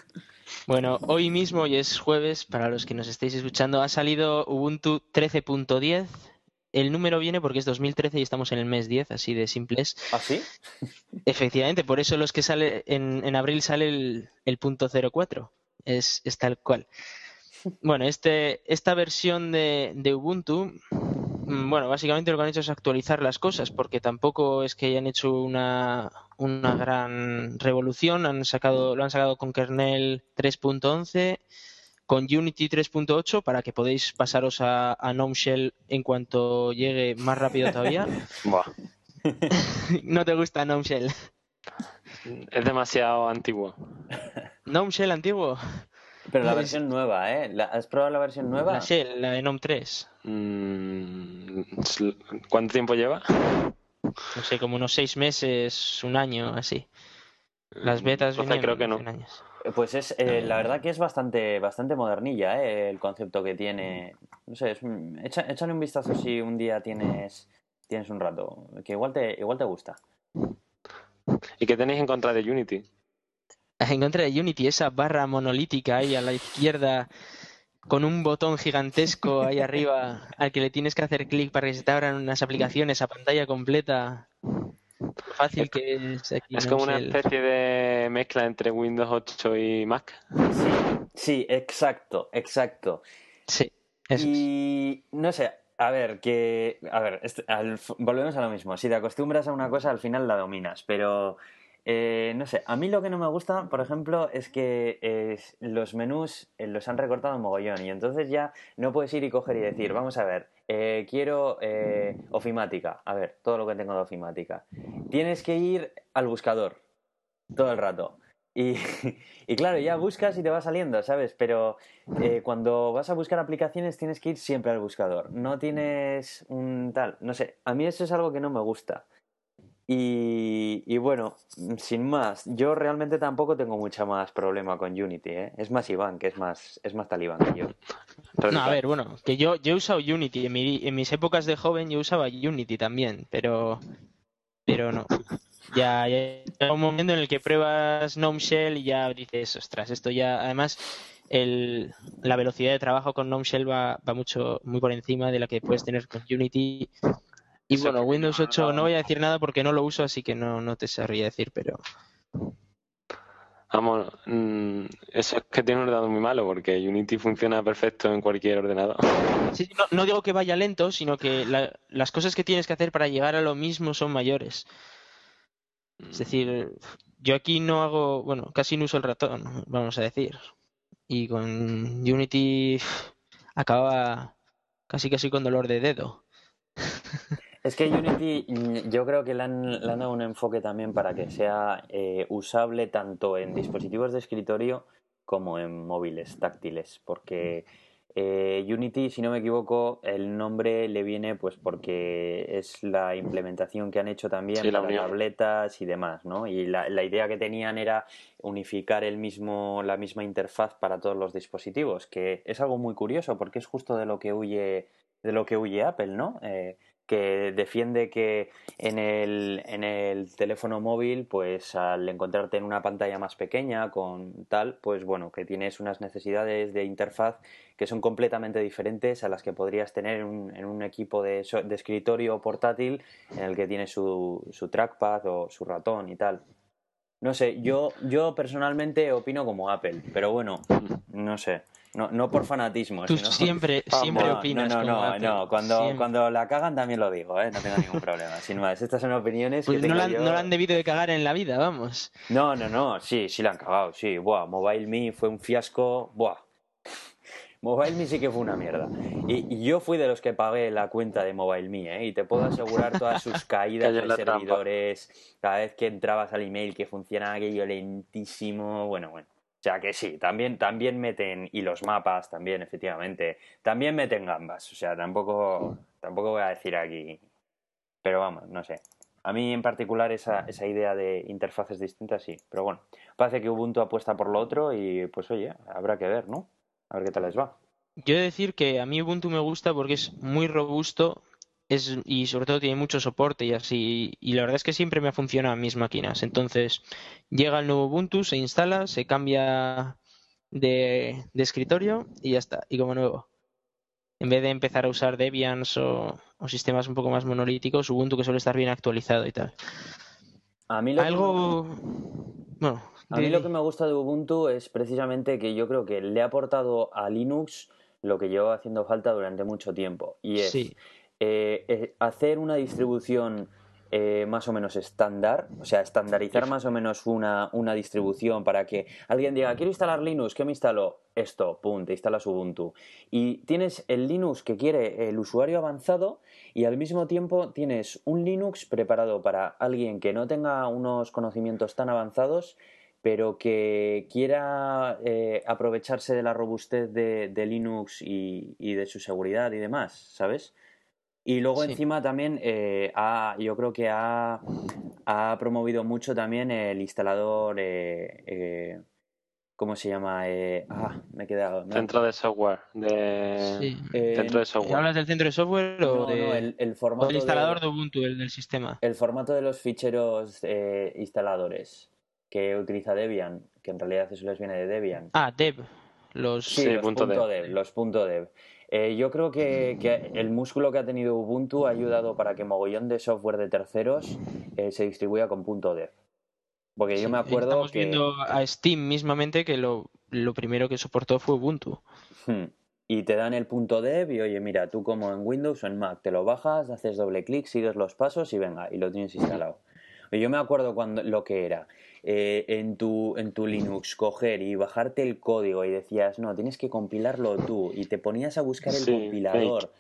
Bueno, hoy mismo, y es jueves, para los que nos estéis escuchando, ha salido Ubuntu 13.10. El número viene porque es 2013 y estamos en el mes 10, así de simples. ¿Ah, sí? Efectivamente, por eso los que sale en, en abril sale el, el punto 04. Es, es tal cual. Bueno, este, esta versión de, de Ubuntu, bueno, básicamente lo que han hecho es actualizar las cosas, porque tampoco es que hayan hecho una, una gran revolución. Han sacado, lo han sacado con kernel 3.11, con Unity 3.8, para que podáis pasaros a, a GNOME Shell en cuanto llegue más rápido todavía. Buah, no te gusta GNOME Shell. es demasiado antiguo. GNOME Shell antiguo. Pero la versión nueva, ¿eh? ¿La- ¿Has probado la versión nueva? La Shell, la de GNOME 3. Mm, ¿Cuánto tiempo lleva? No sé, como unos seis meses, un año, así. Las betas Entonces vienen creo que no. en años. Pues es, eh, la verdad que es bastante, bastante modernilla, ¿eh? El concepto que tiene. No sé, es echa- échale un vistazo si un día tienes, tienes un rato, que igual te, igual te gusta. ¿Y qué tenéis en contra de Unity? En contra de Unity, esa barra monolítica ahí a la izquierda, con un botón gigantesco ahí arriba, al que le tienes que hacer clic para que se te abran unas aplicaciones a pantalla completa. Fácil que es aquí Es como una especie de mezcla entre Windows 8 y Mac. Sí, exacto, exacto. Sí, eso es. Y no sé, a ver, que. A ver, esto- al- volvemos a lo mismo. Si te acostumbras a una cosa, al final la dominas. Pero. Eh, no sé, a mí lo que no me gusta, por ejemplo, es que eh, los menús eh, los han recortado un mogollón y entonces ya no puedes ir y coger y decir, vamos a ver, eh, quiero ofimática, a ver, todo lo que tengo de ofimática. Tienes que ir al buscador todo el rato. Y, y, claro, ya buscas y te va saliendo, ¿sabes? Pero cuando vas a buscar aplicaciones tienes que ir siempre al buscador. No tienes un tal, no sé, a mí eso es algo que no me gusta. Y, y, bueno, sin más, yo realmente tampoco tengo mucha más problema con Unity, ¿eh? Es más Iván, que es más, es más talibán que yo. no, a ver, bueno, que yo, yo he usado Unity. En, mi, en mis épocas de joven yo usaba Unity también, pero, pero no. Ya, ya un momento en el que pruebas Gnome Shell y ya dices, ostras, esto ya, además, el, la velocidad de trabajo con Gnome Shell va, va mucho, muy por encima de la que puedes tener con Unity y bueno, Windows 8 no voy a decir nada porque no lo uso, así que no, no te sabría decir, pero... Vamos, mm, eso es que tiene un ordenador muy malo porque Unity funciona perfecto en cualquier ordenador. Sí, no, digo que vaya lento, sino que las cosas que tienes que hacer para llegar a lo mismo son mayores. Es decir, yo aquí no hago, bueno, casi no uso el ratón, vamos a decir. Y con Unity acababa casi casi con dolor de dedo. Es que Unity mm, yo creo que le han, dado un enfoque también para que sea eh, usable tanto en dispositivos de escritorio como en móviles táctiles, porque eh, Unity, si no me equivoco, el nombre le viene pues porque es la implementación que han hecho también para tabletas y demás, ¿no? Y la, la, idea que tenían era unificar el mismo, la misma interfaz para todos los dispositivos, que es algo muy curioso porque es justo de lo que huye de lo que huye Apple, ¿no? Eh, que defiende que en el, en el teléfono móvil, pues al encontrarte en una pantalla más pequeña con tal, pues bueno, que tienes unas necesidades de interfaz que son completamente diferentes a las que podrías tener en un, en un equipo de, de, escritorio portátil en el que tienes su, su trackpad o su ratón y tal. No sé, yo, yo personalmente opino como Apple, pero bueno, no sé. No, no por fanatismo. Tú siempre, siempre opinas. No, no, no, no. Cuando, cuando la cagan también lo digo, ¿eh? No tengo ningún problema. Sin más, estas son opiniones pues que no, la, no la han debido de cagar en la vida, vamos. No, no, no. Sí, sí la han cagado, sí. Buah, Mobile Me fue un fiasco. Buah. Mobile Me sí que fue una mierda. Y, yo fui de los que pagué la cuenta de Mobile Me, ¿eh? Y te puedo asegurar todas sus caídas de servidores, cada vez que entrabas al email que funcionaba aquello lentísimo. Bueno, bueno. O sea que sí, también, también meten, y los mapas también, efectivamente, también meten gambas. O sea, tampoco, tampoco voy a decir aquí. Pero vamos, no sé. A mí en particular esa, esa idea de interfaces distintas sí. Pero bueno, parece que Ubuntu apuesta por lo otro y pues oye, habrá que ver, ¿no? A ver qué tal les va. Yo he de decir que a mí Ubuntu me gusta porque es muy robusto y sobre todo tiene mucho soporte y así. Y la verdad es que siempre me ha funcionado en mis máquinas. Entonces, llega el nuevo Ubuntu, se instala, se cambia de, escritorio y ya está. Y como nuevo. En vez de empezar a usar Debians o, sistemas un poco más monolíticos, Ubuntu que suele estar bien actualizado y tal. A mí lo Algo. bueno. A mí lo que me gusta de Ubuntu es precisamente que yo creo que le ha aportado a Linux lo que lleva haciendo falta durante mucho tiempo. Y es eh, eh, hacer una distribución eh, más o menos estándar, o sea, estandarizar más o menos una, una, distribución para que alguien diga, quiero instalar Linux, ¿qué me instalo? Esto, pum, te instalas Ubuntu. Y tienes el Linux que quiere el usuario avanzado y al mismo tiempo tienes un Linux preparado para alguien que no tenga unos conocimientos tan avanzados pero que quiera aprovecharse de la robustez de, Linux y, y, de su seguridad y demás, ¿sabes? Y luego encima también eh, ha, yo creo que ha, ha, promovido mucho también el instalador, eh, eh, ¿cómo se llama? Eh, ah, me he quedado. Centro de software. De... Sí. Centro de software. ¿Hablas del centro de software o, de... el, formato del instalador de, Ubuntu, el del sistema? El formato de los ficheros instaladores que utiliza Debian, que en realidad eso les viene de Debian. Ah, Dev. Los, sí, los punto dev. Los punto dev. Eh, yo creo que, el músculo que ha tenido Ubuntu ha ayudado para que mogollón de software de terceros eh, se distribuya con punto .dev. Porque yo me acuerdo estamos viendo a Steam mismamente que lo, primero que soportó fue Ubuntu. Hmm. Y te dan el punto .dev y oye, mira, tú como en Windows o en Mac te lo bajas, haces doble clic, sigues los pasos y venga, y lo tienes instalado. Yo me acuerdo cuando lo que era. Eh, en, tu, en tu Linux coger y bajarte el código y decías, no, tienes que compilarlo tú y te ponías a buscar el compilador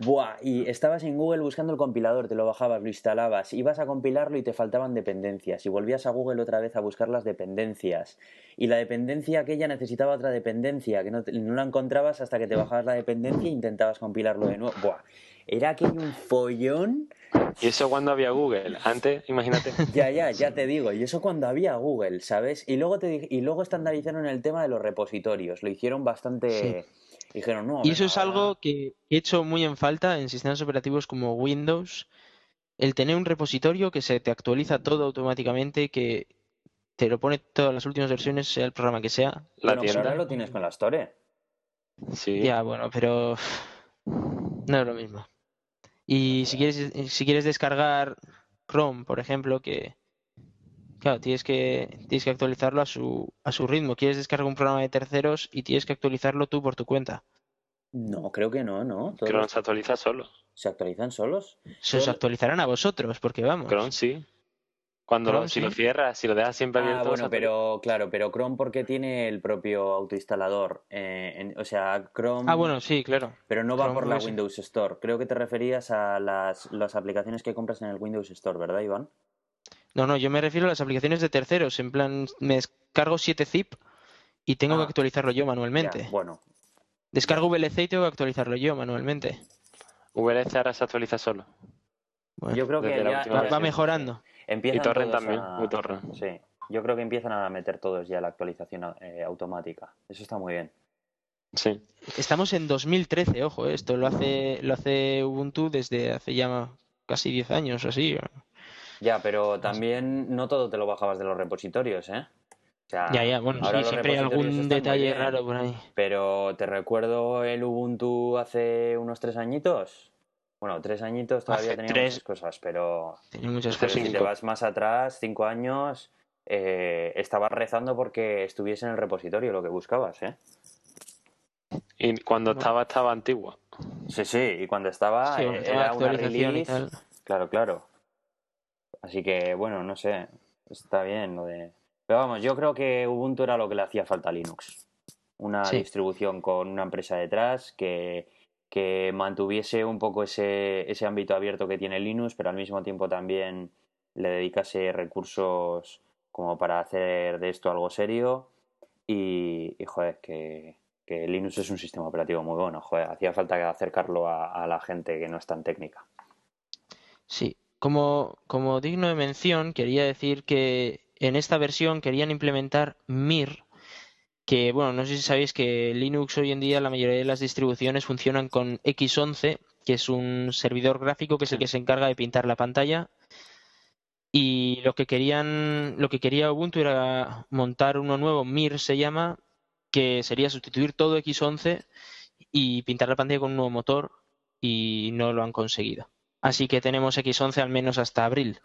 Buah, y estabas en Google buscando el compilador, te lo bajabas, lo instalabas, ibas a compilarlo y te faltaban dependencias, y volvías a Google otra vez a buscar las dependencias. Y la dependencia aquella necesitaba otra dependencia, que no, no la encontrabas hasta que te bajabas la dependencia e intentabas compilarlo de nuevo. Buah, era aquello un follón. ¿Y eso cuando había Google? Antes, imagínate. Ya, ya, ya te digo. Y eso cuando había Google, ¿sabes? Y luego, te, y luego estandarizaron el tema de los repositorios. Lo hicieron bastante... Dijeron, no, y eso es algo que he hecho muy en falta en sistemas operativos como Windows. El tener un repositorio que se te actualiza todo automáticamente, que te lo pone todas las últimas versiones, sea el programa que sea. La bueno, ahora lo tienes con la Store. Sí. Ya, bueno, pero no es lo mismo. Y si quieres, si quieres descargar Chrome, por ejemplo, que claro, tienes que, tienes que actualizarlo a su, a su ritmo. Quieres descargar un programa de terceros y tienes que actualizarlo tú por tu cuenta. No, creo que no, ¿no? Chrome se actualiza solo. ¿Se actualizan solos? Se os actualizarán a vosotros, porque vamos. Chrome sí. Cuando lo, si lo cierras, si lo dejas siempre abierto. Ah, bueno, pero claro, pero Chrome porque tiene el propio autoinstalador. Eh, o sea, Chrome. Ah, bueno, sí, claro. Pero no va por la Windows Store. Creo que te referías a las, las aplicaciones que compras en el Windows Store, ¿verdad, Iván? No, no, yo me refiero a las aplicaciones de terceros. En plan, me descargo 7 zip y tengo que ah. actualizarlo yo manualmente. bueno. Descargo VLC y tengo que actualizarlo yo manualmente. VLC ahora se actualiza solo. yo creo que va, mejorando y Torrent también, Sí, yo creo que empiezan a meter todos ya la actualización eh, automática. Eso está muy bien. Sí. Estamos en 2013, ojo, eh, esto lo hace, lo hace Ubuntu desde hace ya casi 10 años o así. Ya, pero también no todo te lo bajabas de los repositorios, ¿eh? ya, ya, bueno, sí, siempre hay algún detalle raro por ahí. Pero te recuerdo el Ubuntu hace unos tres añitos. Bueno, tres añitos todavía tenía muchas cosas, pero, tenía muchas cosas. si te vas más atrás, cinco años, eh, estabas rezando porque estuviese en el repositorio lo que buscabas, ¿eh? Y cuando estaba, estaba antigua. Sí, sí, y cuando estaba eh, era una release. Claro, claro. Así que, bueno, no sé, está bien lo de... Pero vamos, yo creo que Ubuntu era lo que le hacía falta a Linux. Una distribución con una empresa detrás que que mantuviese un poco ese, ese ámbito abierto que tiene Linux, pero al mismo tiempo también le dedicase recursos como para hacer de esto algo serio. Y, joder, que, que, Linux es un sistema operativo muy bueno. Joder, hacía falta acercarlo a, a la gente que no es tan técnica. Sí, como, digno de mención, quería decir que en esta versión querían implementar MIR, que bueno, no sé si sabéis que Linux hoy en día la mayoría de las distribuciones funcionan con X11, que es un servidor gráfico que es el que se encarga de pintar la pantalla. Y lo que querían, lo que quería Ubuntu era montar uno nuevo, Mir se llama, que sería sustituir todo X11 y pintar la pantalla con un nuevo motor y no lo han conseguido. Así que tenemos X11 al menos hasta abril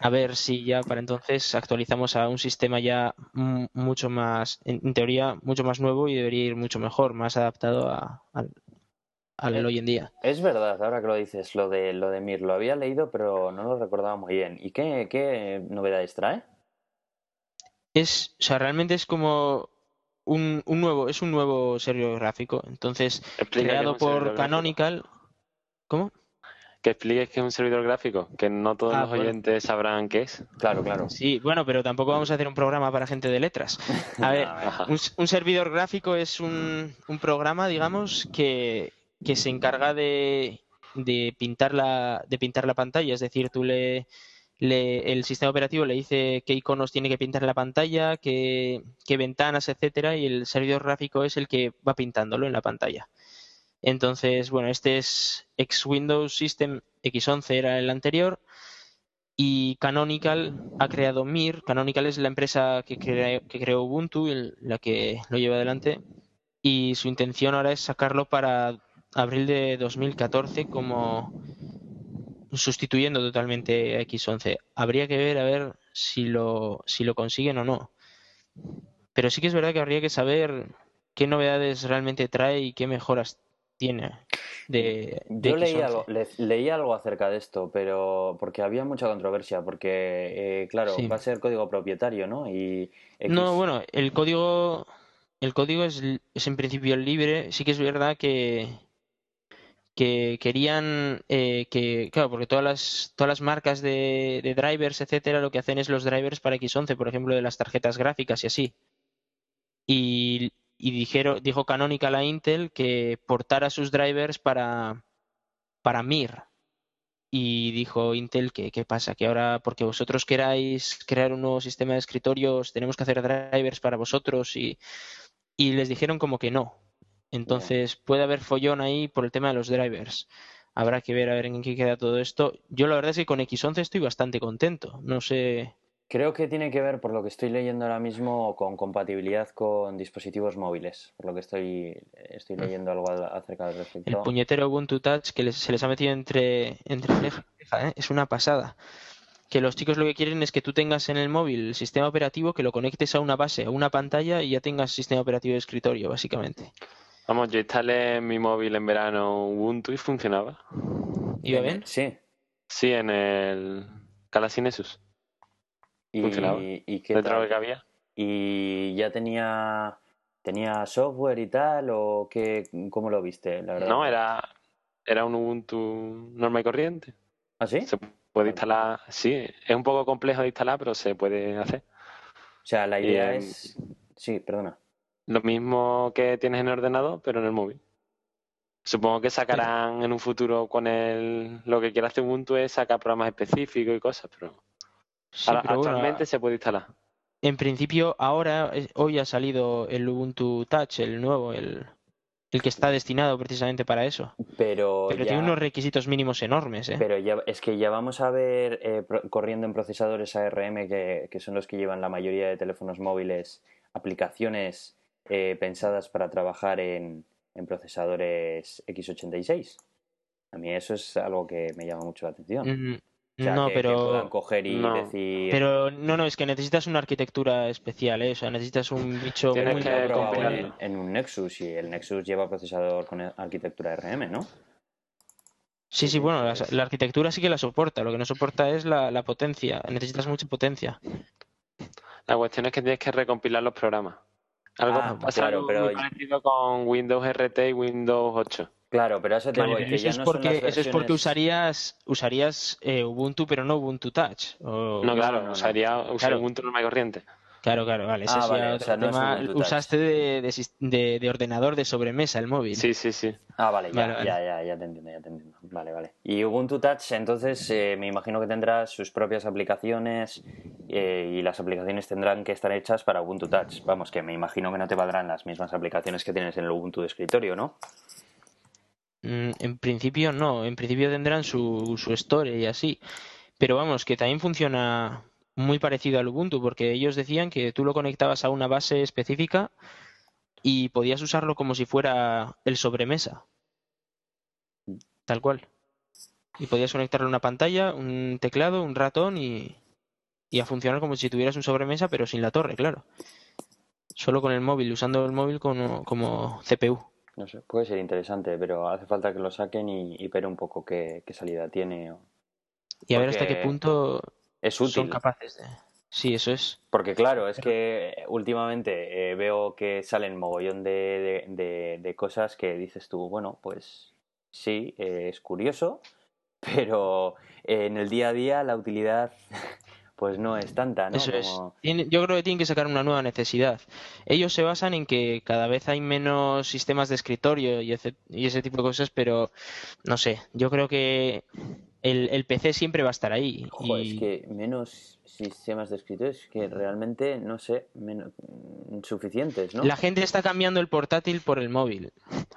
a ver si ya para entonces actualizamos a un sistema ya mucho más, en, teoría, mucho más nuevo y debería ir mucho mejor, más adaptado a, al eh, hoy en día. Es verdad, ahora que lo dices, lo de lo de Mir, lo había leído, pero no lo recordaba muy bien. ¿Y qué, qué novedades trae? Es, o sea, realmente es como un, un nuevo, es un nuevo servidor gráfico. Entonces, creado por Canonical. ¿Cómo? Que expliques qué es un servidor gráfico, que no todos ah, los oyentes sabrán qué es. Claro, claro. Sí, bueno, pero tampoco vamos a hacer un programa para gente de letras. A ver, un, servidor gráfico es un, un programa, digamos, que, que se encarga de, de, pintar la, de pintar la pantalla. Es decir, tú le, le, el sistema operativo le dice qué iconos tiene que pintar en la pantalla, qué, qué ventanas, etcétera, y el servidor gráfico es el que va pintándolo en la pantalla. Entonces, bueno, este es ex Windows System X11 era el anterior y Canonical ha creado Mir. Canonical es la empresa que, que creó Ubuntu, la que lo lleva adelante y su intención ahora es sacarlo para abril de 2014 como sustituyendo totalmente a X11. Habría que ver a ver si lo si lo consiguen o no. Pero sí que es verdad que habría que saber qué novedades realmente trae y qué mejoras tiene. De, Yo leí algo, leí algo acerca de esto, pero porque había mucha controversia, porque eh, claro, va a ser código propietario, ¿no? Y No, bueno, el código el código es, es, en principio libre. Sí que es verdad que que querían eh, que, claro, porque todas las, todas las marcas de, de, drivers, etcétera, lo que hacen es los drivers para X11, por ejemplo, de las tarjetas gráficas y así. Y, y dijeron, dijo Canonical a Intel que portara sus drivers para, para Mir. Y dijo Intel que qué pasa, que ahora porque vosotros queráis crear un nuevo sistema de escritorios, tenemos que hacer drivers para vosotros y, y les dijeron como que no, entonces puede haber follón ahí por el tema de los drivers. Habrá que ver a ver en qué queda todo esto. Yo la verdad es que con X11 estoy bastante contento. No sé. Creo que tiene que ver, por lo que estoy leyendo ahora mismo, con compatibilidad con dispositivos móviles. Por lo que estoy, estoy mm. leyendo algo acerca del respecto. El puñetero Ubuntu Touch que se les ha metido entre, entre ¿eh? es una pasada. Que los chicos lo que quieren es que tú tengas en el móvil el sistema operativo, que lo conectes a una base, a una pantalla y ya tengas sistema operativo de escritorio, básicamente. Vamos, yo instalé en mi móvil en verano Ubuntu y funcionaba. ¿Iba bien? Sí. Sí, en el Galaxy Nexus. ¿Y, funcionaba. ¿y qué tal? que había. ¿Y ya tenía tenía software y tal o qué, cómo lo viste? La verdad? No, era, era un Ubuntu normal y corriente. ¿Ah, sí? Se puede instalar, sí, es un poco complejo de instalar, pero se puede hacer. O sea, la idea es... Sí, perdona. Lo mismo que tienes en el ordenador, pero en el móvil. Supongo que sacarán en un futuro con el lo que quiera hacer Ubuntu es sacar programas específicos y cosas, pero, actualmente se puede instalar. En principio, ahora, hoy ha salido el Ubuntu Touch, el nuevo, el, el que está destinado precisamente para eso. Pero, tiene unos requisitos mínimos enormes. ¿eh? Pero ya, es que ya vamos a ver eh, corriendo en procesadores ARM, que, que son los que llevan la mayoría de teléfonos móviles, aplicaciones eh, pensadas para trabajar en, en, procesadores x86. A mí eso es algo que me llama mucho la atención. No, pero. coger y no. decir. Pero no, no, es que necesitas una arquitectura especial, ¿eh? O sea, necesitas un bicho muy que en, en, un Nexus y el Nexus lleva procesador con arquitectura RM, ¿no? Sí, sí, bueno, la, arquitectura sí que la soporta. Lo que no soporta es la, la potencia. Necesitas mucha potencia. La cuestión es que tienes que recompilar los programas. Algo ah, claro, pero... parecido con Windows RT y Windows 8. Claro, pero eso te voy, que eso, es porque, eso es porque usarías, usarías eh, Ubuntu, pero no Ubuntu Touch. No, claro, usaría Ubuntu normal y corriente. Claro, claro, vale. Ese ah, es otro tema. Usaste de, de, de, ordenador de sobremesa el móvil. Sí, sí, sí. Ah, vale, ya, ya, ya, ya te entiendo, ya te entiendo. Vale, vale. Y Ubuntu Touch, entonces, eh, me imagino que tendrá sus propias aplicaciones eh, y las aplicaciones tendrán que estar hechas para Ubuntu Touch. Vamos, que me imagino que no te valdrán las mismas aplicaciones que tienes en el Ubuntu de escritorio, ¿no? Mm, en principio no, en principio tendrán su, su store y así. Pero vamos, que también funciona muy parecido al Ubuntu, porque ellos decían que tú lo conectabas a una base específica y podías usarlo como si fuera el sobremesa. Tal cual. Y podías conectarle una pantalla, un teclado, un ratón y, y a funcionar como si tuvieras un sobremesa, pero sin la torre, claro. Solo con el móvil, usando el móvil como, como CPU. No sé, puede ser interesante, pero hace falta que lo saquen y, ver un poco qué, salida tiene. Y a ver hasta qué punto es útil. Son capaces de. Sí, eso es. Porque claro, es que últimamente eh, veo que salen mogollón de, de, cosas que dices tú, bueno, pues sí, eh, es curioso, pero en el día a día la utilidad pues no es tanta, ¿no? Eso es. Yo creo que tienen que sacar una nueva necesidad. Ellos se basan en que cada vez hay menos sistemas de escritorio y ese, y ese tipo de cosas, pero no sé, yo creo que el, el PC siempre va a estar ahí. y... Es que menos sistemas de escritorio es que realmente, no sé, menos, suficientes, ¿no? La gente está cambiando el portátil por el móvil.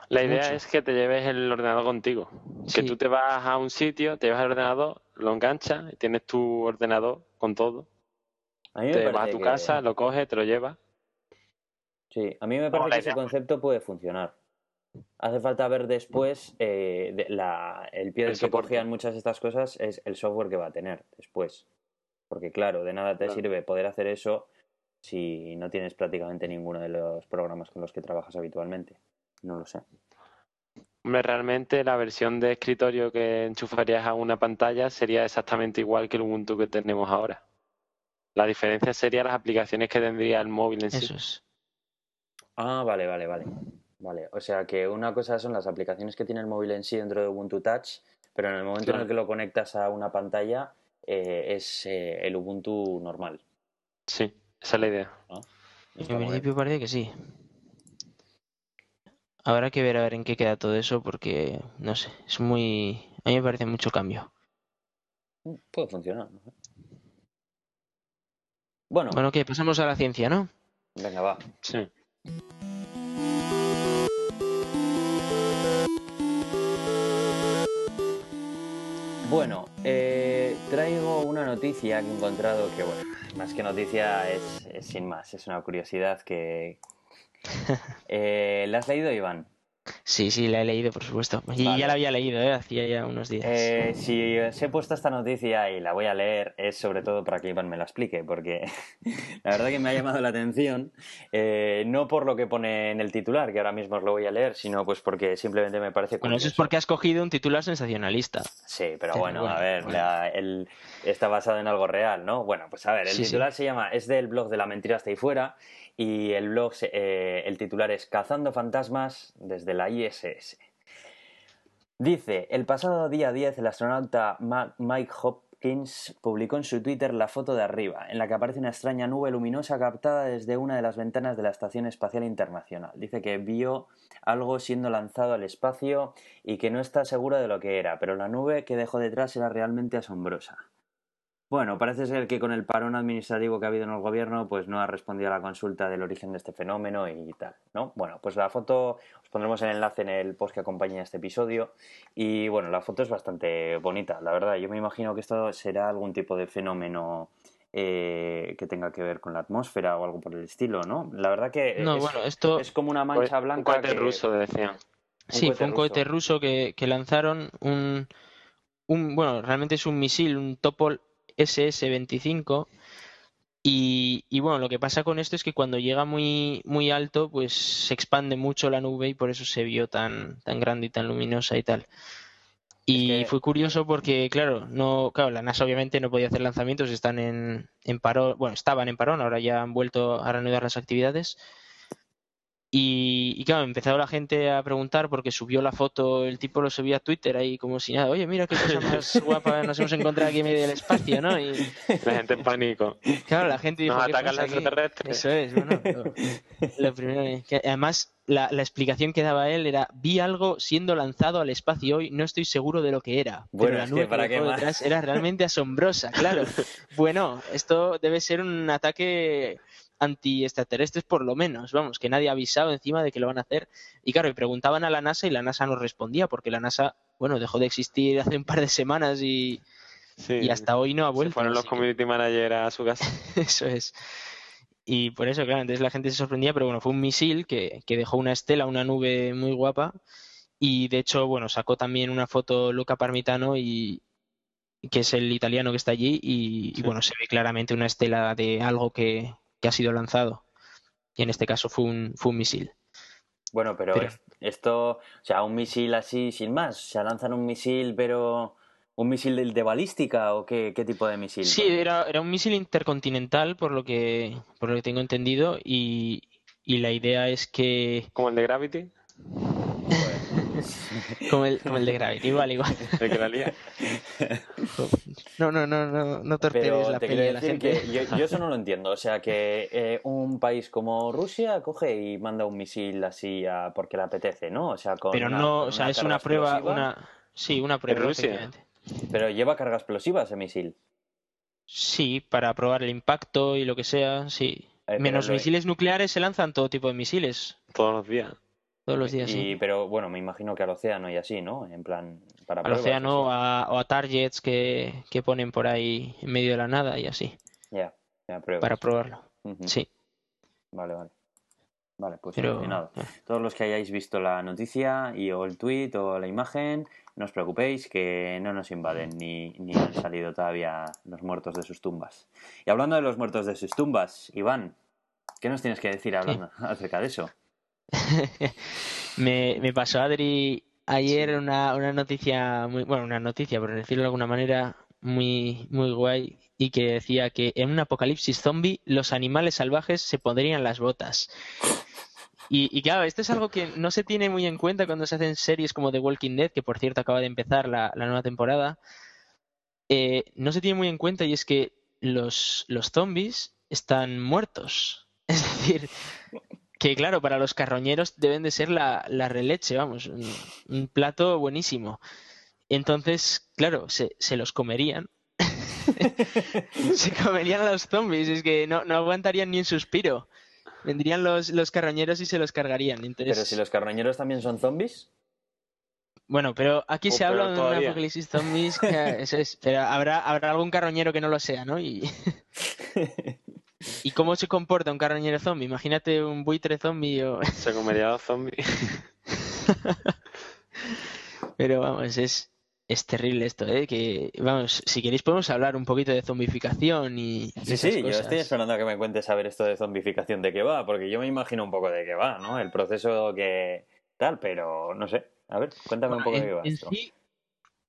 La idea es que te lleves el ordenador contigo. Que tú te vas a un sitio, te llevas el ordenador, lo enganchas y tienes tu ordenador con todo. te vas a tu casa, lo coges, te lo llevas. Sí, a mí me parece que ese concepto puede funcionar. Hace falta ver después eh, el pie del que cogían muchas de estas cosas es el software que va a tener después. Porque claro, de nada te sirve poder hacer eso si no tienes prácticamente ninguno de los programas con los que trabajas habitualmente. No lo sé. Hombre, realmente la versión de escritorio que enchufarías a una pantalla sería exactamente igual que el Ubuntu que tenemos ahora. La diferencia sería las aplicaciones que tendría el móvil en Eso Es. Ah, vale, vale, vale. Vale, o sea que una cosa son las aplicaciones que tiene el móvil en sí dentro de Ubuntu Touch, pero en el momento en el que lo conectas a una pantalla eh, es eh, el Ubuntu normal. Sí, esa es la idea. Está En principio parece que sí. Habrá que ver a ver en qué queda todo eso porque, no sé, es muy... A mí me parece mucho cambio. Puede funcionar. no sé. Bueno, Bueno, que pasamos a la ciencia, ¿no? venga, va. Sí. Bueno, eh, traigo una noticia que he encontrado que, bueno, más que noticia es, es sin más, es una curiosidad que... Eh, ¿La has leído, Iván? Sí, sí, la he leído, por supuesto. Y Vale. ya la había leído, ¿eh? Hacía ya unos días. Eh, si os he puesto esta noticia y la voy a leer, es sobre todo para que Iván me la explique, porque la verdad que me ha llamado la atención, eh, no por lo que pone en el titular, que ahora mismo os lo voy a leer, sino pues porque simplemente me parece Bueno, eso es curioso. porque has cogido un titular sensacionalista. Sí, pero Pero bueno, bueno, a ver, bueno. la- el- está basado en algo real, ¿no? Bueno, pues a ver, el Sí, sí. titular se llama, es del blog de la mentira hasta ahí fuera, y el blog, eh, el titular es Cazando fantasmas desde la ISS. Dice, el pasado día 10 el astronauta Mike Hopkins publicó en su Twitter la foto de arriba, en la que aparece una extraña nube luminosa captada desde una de las ventanas de la Estación Espacial Internacional. Dice que vio algo siendo lanzado al espacio y que no está seguro de lo que era, pero la nube que dejó detrás era realmente asombrosa. Bueno, parece ser que con el parón administrativo que ha habido en el gobierno, pues no ha respondido a la consulta del origen de este fenómeno y tal, ¿no? Bueno, pues la foto, os pondremos el enlace en el post que acompaña este episodio y bueno, la foto es bastante bonita, la verdad. Yo me imagino que esto será algún tipo de fenómeno eh, que tenga que ver con la atmósfera o algo por el estilo, ¿no? La verdad que No, es, bueno, esto... es como una mancha Un blanca cohete que... ruso, decían. Sí, cohete fue un cohete ruso que, que lanzaron un, un, bueno, realmente es un misil, un Topol SS-25 y, y bueno, lo que pasa con esto es que cuando llega muy, muy alto, pues se expande mucho la nube y por eso se vio tan, tan grande y tan luminosa y tal. Y que- fue curioso porque, claro, no, claro, la NASA obviamente no podía hacer lanzamientos, están en, en parón, bueno, estaban en parón, ahora ya han vuelto a reanudar las actividades. Y, y claro, empezó la gente a preguntar porque subió la foto, el tipo lo subía a Twitter ahí como si nada, oye, mira qué cosa más guapa nos hemos encontrado aquí en medio del espacio, ¿no? Y La gente en pánico. claro, la gente dijo, Nos ¿qué atacan los aquí?". extraterrestres. Eso es, bueno, lo, lo primero que- además la, la explicación que daba él era, vi algo siendo lanzado al espacio hoy, no estoy seguro de lo que era, Bueno, pero la es que nube para que qué dejó más. detrás era realmente asombrosa, claro. Bueno, esto debe ser un ataque anti-extraterrestres por lo menos, vamos, que nadie ha avisado encima de que lo van a hacer. Y claro, y preguntaban a la NASA y la NASA no respondía, porque la NASA, bueno, dejó de existir hace un par de semanas y, Sí. y hasta hoy no ha Se vuelto. fueron los que- community managers a su casa. eso es. Y por eso, claro, entonces la gente se sorprendía, pero bueno, fue un misil que, que dejó una estela, una nube muy guapa. Y de hecho, bueno, sacó también una foto Luca Parmitano y que es el italiano que está allí y, bueno, se ve claramente una estela de algo que, que ha sido lanzado. Y en este caso fue un, fue un misil. Bueno, pero, Pero- es- esto, o sea, un misil así sin más, o sea, lanzan un misil, pero un misil de, de balística o qué, qué tipo de misil? Sí, era, era un misil intercontinental, por lo que, por lo que tengo entendido, y, y la idea es que, Como el de Gravity, como el, como el de Gravity, igual, igual. el que la lía. No, no, no, no, no torpedes Pero la te peli de la gente. que yo, yo eso no lo entiendo. O sea, que eh, un país como Rusia coge y manda un misil así a- porque le apetece, ¿no? O sea, con Pero una- no, o sea, es una prueba, explosiva, una, sí, una prueba. Rusia? Pero lleva carga explosiva ese misil. Sí, para probar el impacto y lo que sea, sí. Eh, Menos misiles nucleares se lanzan todo tipo de misiles Todos los días. Todos los días, y, sí. Pero bueno, me imagino que al océano y así, ¿no? En plan, para Al pruebas, océano o a, o a targets que, que ponen por ahí en medio de la nada y así, Ya, ya, pruebas. para probarlo. Sí, Vale, vale. Vale, pues pero... solucionado. Todos los que hayáis visto la noticia y o el tweet o la imagen, no os preocupéis que no nos invaden ni, ni han salido todavía los muertos de sus tumbas. Y hablando de los muertos de sus tumbas, Iván, ¿qué nos tienes que decir hablando acerca de eso? me, me pasó Adri ayer una, una noticia muy, bueno, una noticia, por decirlo de alguna manera, muy, muy guay, y que decía que en un apocalipsis zombie los animales salvajes se pondrían las botas. Y, claro, esto es algo que no se tiene muy en cuenta cuando se hacen series como The Walking Dead, que por cierto acaba de empezar la, nueva temporada. Eh, no se tiene muy en cuenta y es que los, los zombies están muertos. Es decir, que claro, para los carroñeros deben de ser la, la releche, vamos, un, plato buenísimo. Entonces, claro, se, se los comerían. se comerían a los zombies, es que no, no aguantarían ni un suspiro. Vendrían los, los carroñeros y se los cargarían. Entonces... Pero si los carroñeros también son zombies. Bueno, pero aquí oh, se habla de un apocalipsis zombies, eso es, pero habrá, habrá algún carroñero que no lo sea, ¿no? Y... ¿Y cómo se comporta un carroñero zombie? Imagínate un buitre zombie o... Se comería a los zombies. pero vamos, es, es terrible esto, ¿eh? Que, vamos, si queréis podemos hablar un poquito de zombificación y... Sí, sí, yo estoy esperando a que me cuentes a ver esto de zombificación de qué va, porque yo me imagino un poco de qué va, ¿no? El proceso que tal, pero no sé. A ver, cuéntame un poco de qué va en Sí,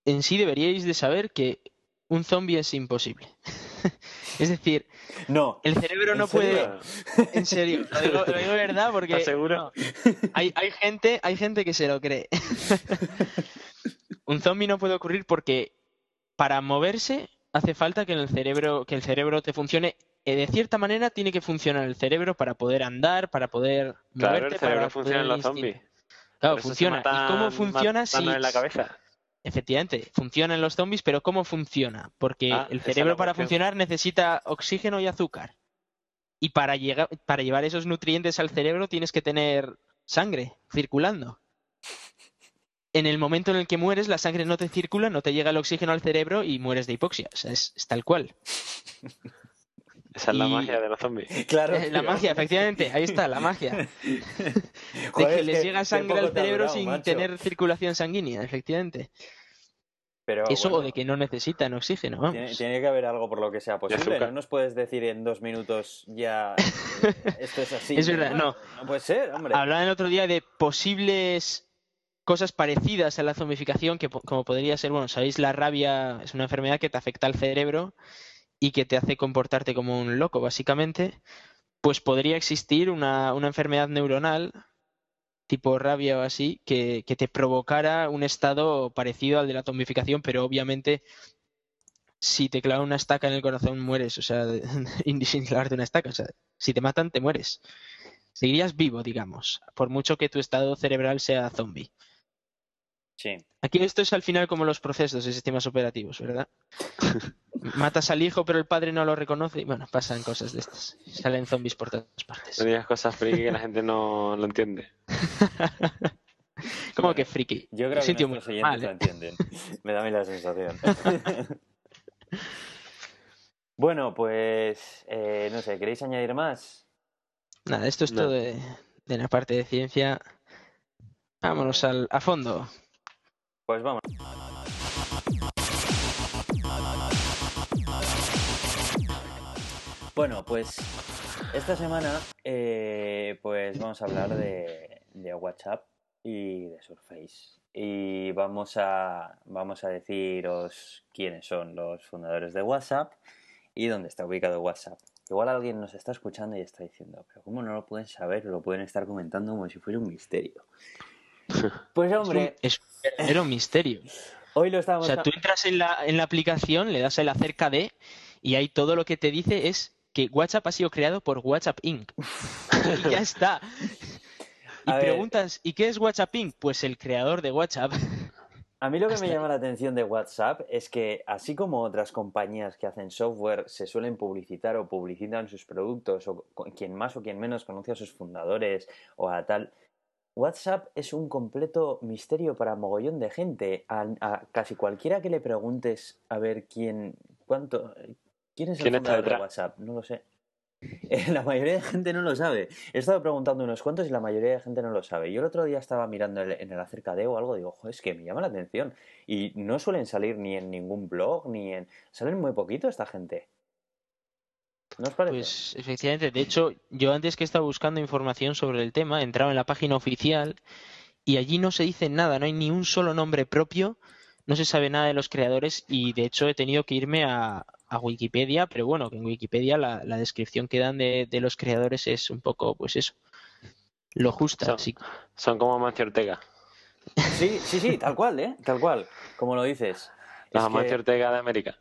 en sí deberíais de saber que un zombie es imposible. es decir, no. El cerebro no puede. En serio, lo digo, lo digo verdad porque. seguro? hay, hay, gente, hay gente que se lo cree. un zombie no puede ocurrir porque para moverse hace falta que el cerebro, que el cerebro te funcione. Eh, de cierta manera tiene que funcionar el cerebro para poder andar, para poder claro, el cerebro funciona en los zombies. Claro, funciona. ¿Y cómo funciona si en la cabeza? Efectivamente, funciona en los zombies, pero ¿cómo funciona? Porque ah, el cerebro para funcionar necesita oxígeno y azúcar. Y para, llegar, para llevar esos nutrientes al cerebro tienes que tener sangre circulando en el momento en el que mueres, la sangre no te circula, no te llega el oxígeno al cerebro y mueres de hipoxia. O sea, es, tal cual. Esa es la magia de los zombies. Claro. La magia, efectivamente. Ahí está, la magia. de que les llega sangre al cerebro sin tener circulación sanguínea, efectivamente. Pero, Eso o de que no necesitan oxígeno. Tiene, que haber algo por lo que sea posible. No nos puedes decir en dos minutos ya eh, esto es así. Es verdad, no. No puede ser, hombre. Hablaban el otro día de posibles cosas parecidas a la zombificación, que como podría ser, bueno, sabéis, la rabia es una enfermedad que te afecta al cerebro y que te hace comportarte como un loco, básicamente, pues podría existir una, una enfermedad neuronal tipo rabia o así, que, que, te provocara un estado parecido al de la zombificación, pero obviamente si te clava una estaca en el corazón mueres, o sea, sin una estaca, o sea, si te matan te mueres. Seguirías vivo, digamos, por mucho que tu estado cerebral sea zombie. Aquí esto es al final como los procesos de sistemas operativos, ¿verdad? Matas al hijo, pero el padre no lo reconoce y bueno, pasan cosas de estas. Salen zombies por todas partes. No digas cosas friki que la gente no lo entiende. ¿Cómo que friki? Yo creo que los oyentes lo ¿eh? entienden. Me da a mí la sensación. bueno, pues eh, no sé, ¿queréis añadir más? Nada, esto es todo de, la parte de ciencia. Vámonos al, a fondo. Pues vamos. Bueno, pues esta semana eh, pues vamos a hablar de, WhatsApp y de Surface. Y vamos a, vamos a deciros quiénes son los fundadores de WhatsApp y dónde está ubicado WhatsApp. Igual alguien nos está escuchando y está diciendo, pero ¿cómo no lo pueden saber? Lo pueden estar comentando como si fuera un misterio. Pues hombre... Es un, misterio. Hoy lo estamos... O sea, tú entras en la, en la aplicación, le das el acerca de y ahí todo lo que te dice es que WhatsApp ha sido creado por WhatsApp Inc. y ya está. Y preguntas, ¿y qué es WhatsApp Inc? Pues el creador de WhatsApp. A mí lo que me llama la atención de WhatsApp es que, así como otras compañías que hacen software se suelen publicitar o publicitan sus productos, o quien más o quien menos conoce a sus fundadores o a tal, WhatsApp es un completo misterio para mogollón de gente. A, casi cualquiera que le preguntes a ver quién, cuánto, quién es el fundador de WhatsApp, no lo sé. la mayoría de gente no lo sabe. He estado preguntando unos cuantos y la mayoría de gente no lo sabe. Yo el otro día estaba mirando en el acerca de o algo, digo, ojo, es que me llama la atención. Y no suelen salir ni en ningún blog, ni en. Salen muy poquito esta gente. ¿No os parece? Pues efectivamente, de hecho, yo antes que estaba buscando información sobre el tema, entraba en la página oficial y allí no se dice nada, no hay ni un solo nombre propio, no se sabe nada de los creadores y de hecho he tenido que irme a, a Wikipedia, pero bueno, que en Wikipedia la, descripción que dan de, los creadores es un poco, pues eso. Lo justa, Son, como Amancio Ortega. Sí, sí, sí, tal cual, ¿eh? Tal cual, como lo dices. Los que- Amancio Ortega de América.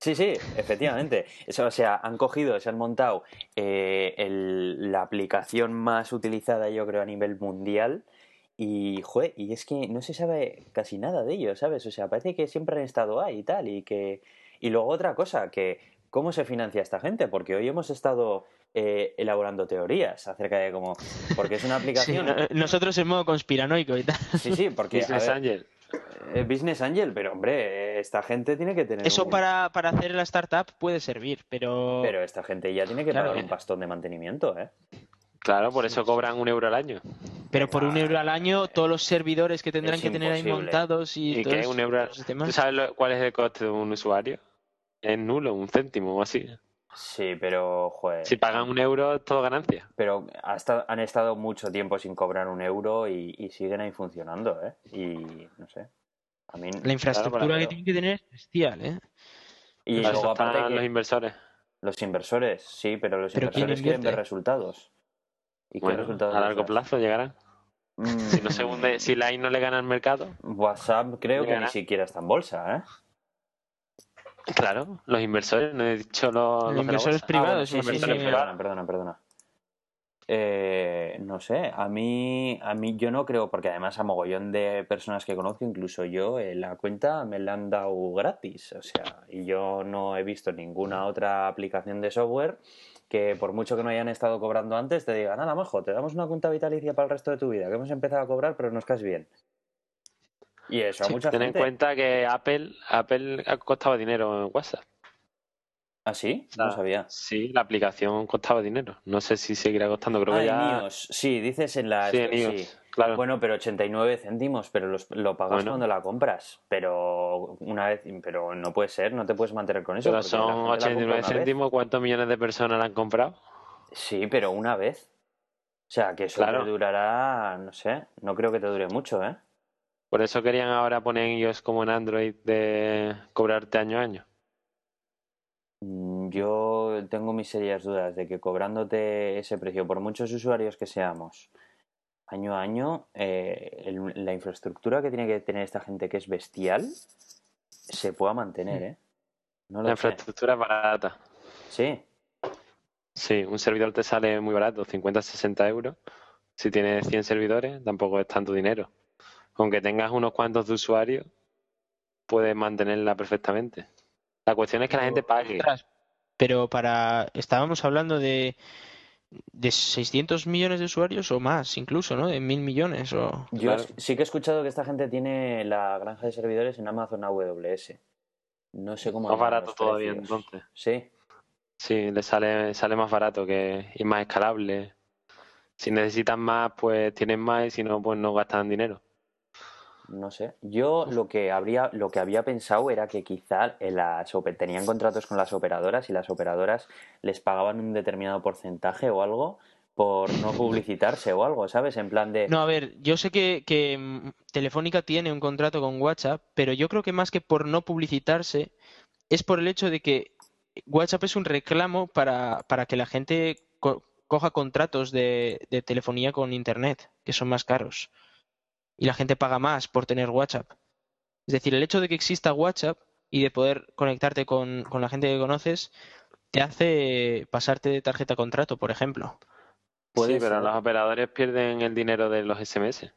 Sí, sí, efectivamente. Eso, o sea, han cogido, se han montado eh, el- la aplicación más utilizada, yo creo, a nivel mundial. Y, joder, y es que no se sabe casi nada de ellos, ¿sabes? O sea, parece que siempre han estado ahí y tal. Y que. Y luego otra cosa, que ¿cómo se financia esta gente? Porque hoy hemos estado eh, elaborando teorías acerca de cómo. Porque es una Sí, aplicación. no- nosotros en modo conspiranoico y tal. Sí, sí, porque. a ver, Angel. Eh, Business Angel, pero hombre, esta gente tiene que tener. Eso un- para, para hacer la startup puede servir, pero... Pero esta gente ya tiene que Claro. pagar un pastón de mantenimiento, ¿eh? Claro, por eso cobran un euro al año. Pero por un euro al año, todos los servidores que tendrán que tener ahí montados y, ¿Y qué un euro? sistemas. ¿Tú sabes lo- cuál es el coste de un usuario? Es nulo, un céntimo o así. Sí, pero, joder. Si pagan un euro, es todo ganancia. Pero hasta, han estado mucho tiempo sin cobrar un euro y, y siguen ahí funcionando, ¿eh? Y no sé. A mí. La infraestructura Claro, que pero- tienen que tener es bestial, ¿eh? Y Para luego eso aparte que los inversores. los inversores, sí, pero los ¿Pero inversores quieren ver resultados. ¿Y qué resultados a largo plazo llegarán. Mm, Si no se hunde, si la I no le gana al mercado, WhatsApp creo que ni siquiera está en bolsa, ¿eh? Claro, los inversores, no he dicho los, inversores privados, Ah, bueno, sí, sí, imagino sí, perdona, perdona, perdona. Eh, no sé, a mí, a mí yo no creo, porque además a mogollón de personas que conozco, incluso yo, eh, la cuenta me la han dado gratis, o sea, y yo no he visto ninguna otra aplicación de software que por mucho que no hayan estado cobrando antes, te diga, nada, majo, te damos una cuenta vitalicia para el resto de tu vida, que hemos empezado a cobrar, pero nos caes bien. Y eso Sí, mucha Ten en cuenta que Apple, Apple ha costado dinero en WhatsApp. ¿Ah, sí? No Ah, sabía. Sí, la aplicación costaba dinero. No sé si seguirá costando, creo Ah, que ya. Sí, dices en la... Sí, en sí. iOS, claro. Bueno, pero 89 céntimos, pero los- lo pagas Bueno. cuando la compras. Pero una vez, pero no puede ser, no te puedes mantener con eso. Pero son gente la compra 89 una vez. céntimos. ¿Cuántos millones de personas la han comprado? Sí, pero una vez. O sea, que eso Claro. te durará, no sé, no creo que te dure mucho, ¿eh? Por eso querían ahora poner en iOS como en Android de cobrarte año a año. Mm, Yo tengo mis serias dudas de que cobrándote ese precio, por muchos usuarios que seamos, año a año, eh, el- la infraestructura que tiene que tener esta gente que es bestial, se pueda mantener, ¿eh? No La infraestructura es barata. Sí, Sí, un servidor te sale muy barato, 50-60 euros. Si tienes 100 servidores, tampoco es tanto dinero. Aunque tengas unos cuantos de usuarios, puedes mantenerla perfectamente. La cuestión es que la gente pague. Pero para... Estábamos hablando de... De 600 millones de usuarios o más, incluso, ¿no? De mil millones o... Yo Claro. sí que he escuchado que esta gente tiene la granja de servidores en Amazon AWS. No sé cómo Más barato todavía, entonces. Sí, Sí, le sale, sale más barato que y más escalable. Si necesitan más, pues tienen más y si no, pues no gastan dinero. No sé. Yo lo que habría, lo que había pensado era que quizá en las tenían contratos con las operadoras y las operadoras les pagaban un determinado porcentaje o algo por no publicitarse o algo, ¿sabes? En plan de No, a ver, yo sé que, que mm, Telefónica tiene un contrato con WhatsApp, pero yo creo que más que por no publicitarse, es por el hecho de que WhatsApp es un reclamo para, para que la gente co- coja contratos de, de telefonía con Internet, que son más caros. Y la gente paga más por tener WhatsApp. Es decir, el hecho de que exista WhatsApp y de poder conectarte con, con la gente que conoces, te hace pasarte de tarjeta contrato, por ejemplo. Puede sí, pero los operadores pierden el dinero de los SMS.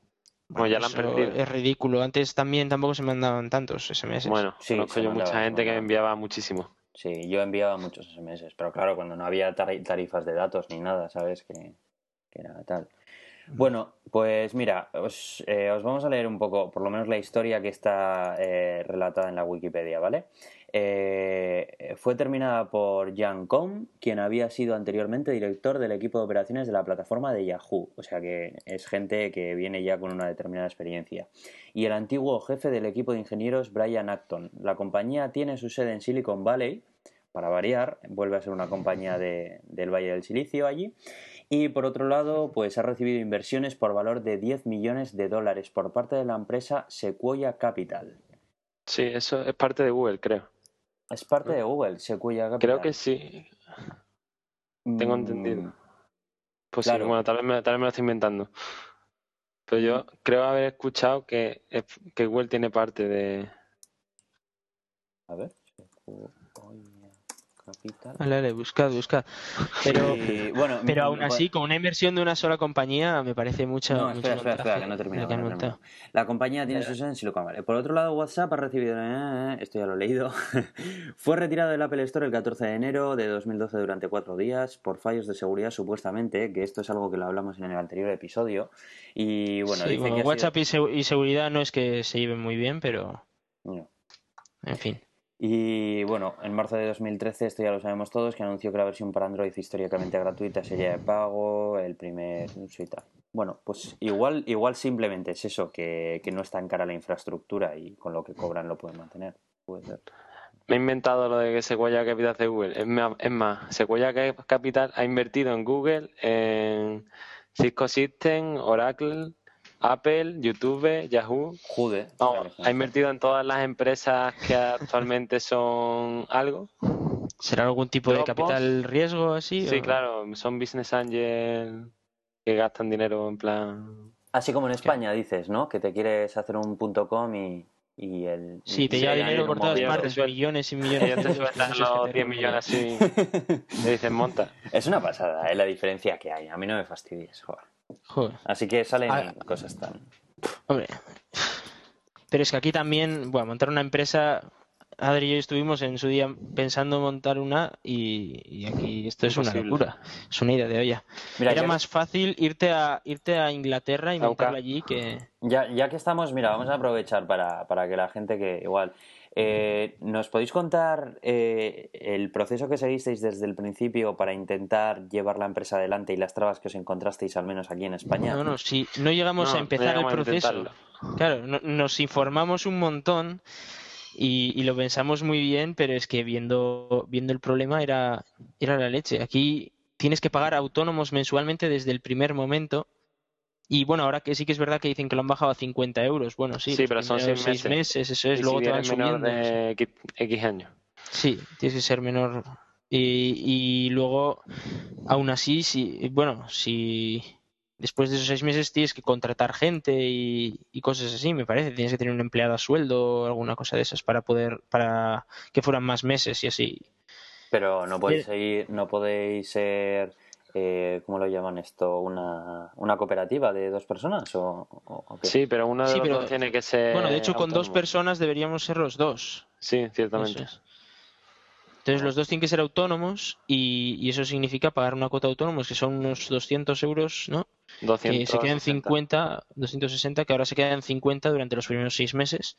Bueno, ya lo han Eso perdido. Es ridículo. Antes también tampoco se mandaban tantos SMS. Bueno, Sí, conozco yo mandaba, mucha gente que enviaba muchísimo. Sí, yo enviaba muchos SMS, pero claro, cuando no había tari- tarifas de datos ni nada, ¿sabes? Que, que era tal. Bueno, pues mira, os, eh, os vamos a leer un poco, por lo menos la historia que está eh, relatada en la Wikipedia, ¿vale? Eh, fue terminada por Jan Kohn, quien había sido anteriormente director del equipo de operaciones de la plataforma de Yahoo, o sea que es gente que viene ya con una determinada experiencia. Y el antiguo jefe del equipo de ingenieros, Brian Acton. La compañía tiene su sede en Silicon Valley, para variar, vuelve a ser una compañía de- del Valle del Silicio allí. Y por otro lado, pues ha recibido inversiones por valor de 10 millones de dólares por parte de la empresa Sequoia Capital. Sí, eso es parte de Google, creo. Es parte de Google, Sequoia Capital. Creo que sí. tengo Mm, entendido. Pues sí, bueno, tal vez, me, tal vez me lo estoy inventando. Pero yo creo haber escuchado que, que Google tiene parte de... A ver. Sequoia Capital. Buscad, buscad. Pero, Y, bueno, pero aún así, con una inversión de una sola compañía, me parece mucho. No, espera, espera, espera, que no que que no. La compañía tiene su sede en Silicon Valley. Por otro lado, WhatsApp ha recibido, eh, esto ya lo he leído, fue retirado del Apple Store el 14 de enero de 2012 durante cuatro días por fallos de seguridad, supuestamente, que esto es algo que lo hablamos en el anterior episodio. Y bueno, Sí, dice bueno, que ha WhatsApp y, segu- y seguridad no es que se lleven muy bien, pero No. en fin. Y bueno, en marzo de 2013, esto ya lo sabemos todos, que anunció que la versión para Android históricamente gratuita sería de pago, el primer y tal. Bueno, pues igual, igual simplemente es eso, que, que no es tan cara la infraestructura y con lo que cobran lo pueden mantener. Me he inventado lo de que Sequoia Capital de Google. Es más, Sequoia Capital ha invertido en Google, en Cisco System, Oracle, Apple, YouTube, Yahoo. Jude. Vamos, ha invertido en todas las empresas que actualmente son algo. ¿Será algún tipo de capital riesgo así? Sí, o- claro, son business angel que gastan dinero en plan. Así como en España dices, ¿no? Que te quieres hacer un punto .com y, y el... Sí, te lleva dinero por todas partes, millones y millones. Ellos te de sueltan euros los que 10 millones así. Le dicen monta. Es una pasada, ¿eh? La diferencia que hay. A mí no me fastidies, joder. Joder. Así que salen Ah. cosas tan... Hombre, pero es que aquí también, bueno, montar una empresa, Adri y yo estuvimos en su día pensando montar una y, y aquí esto es una locura, es una idea de olla. Mira, Era ya- más fácil irte a irte a Inglaterra y montarla allí que Ya, ya que estamos, mira, vamos a aprovechar para, para que la gente que igual... eh, ¿Nos podéis contar eh, el proceso que seguisteis desde el principio para intentar llevar la empresa adelante y las trabas que os encontrasteis, al menos aquí en España? no, no, si no llegamos No, a no empezar llegamos el proceso. Claro, no- nos informamos un montón y, y lo pensamos muy bien, pero es que viendo, viendo el problema era, era la leche. Aquí tienes que pagar autónomos mensualmente desde el primer momento. Y bueno, ahora que sí que es verdad que dicen que lo han bajado a 50 euros. Bueno, sí, Sí, pero son primeros seis seis meses. meses, eso es, Y luego si te van menor subiendo. sí. de X, X años. Sí, tienes que ser menor. Y, y luego, aún así, si, bueno, si después de esos seis meses tienes que contratar gente y, y cosas así, me parece, tienes que tener un empleado a sueldo o alguna cosa de esas para poder, para que fueran más meses y así. Pero no podéis Bien. seguir, no podéis ser, eh, ¿cómo lo llaman esto? Una, una cooperativa de dos personas o, o- o qué? Sí, pero de Sí, los pero- dos tiene que ser. Bueno, de hecho, con dos personas deberíamos ser los dos. Sí, ciertamente. Es. Entonces los dos tienen que ser autónomos y, y eso significa pagar una cuota de autónomos que son unos 200 euros, ¿no? que 260. se quedan 50, 260, que ahora se quedan 50 durante los primeros seis meses.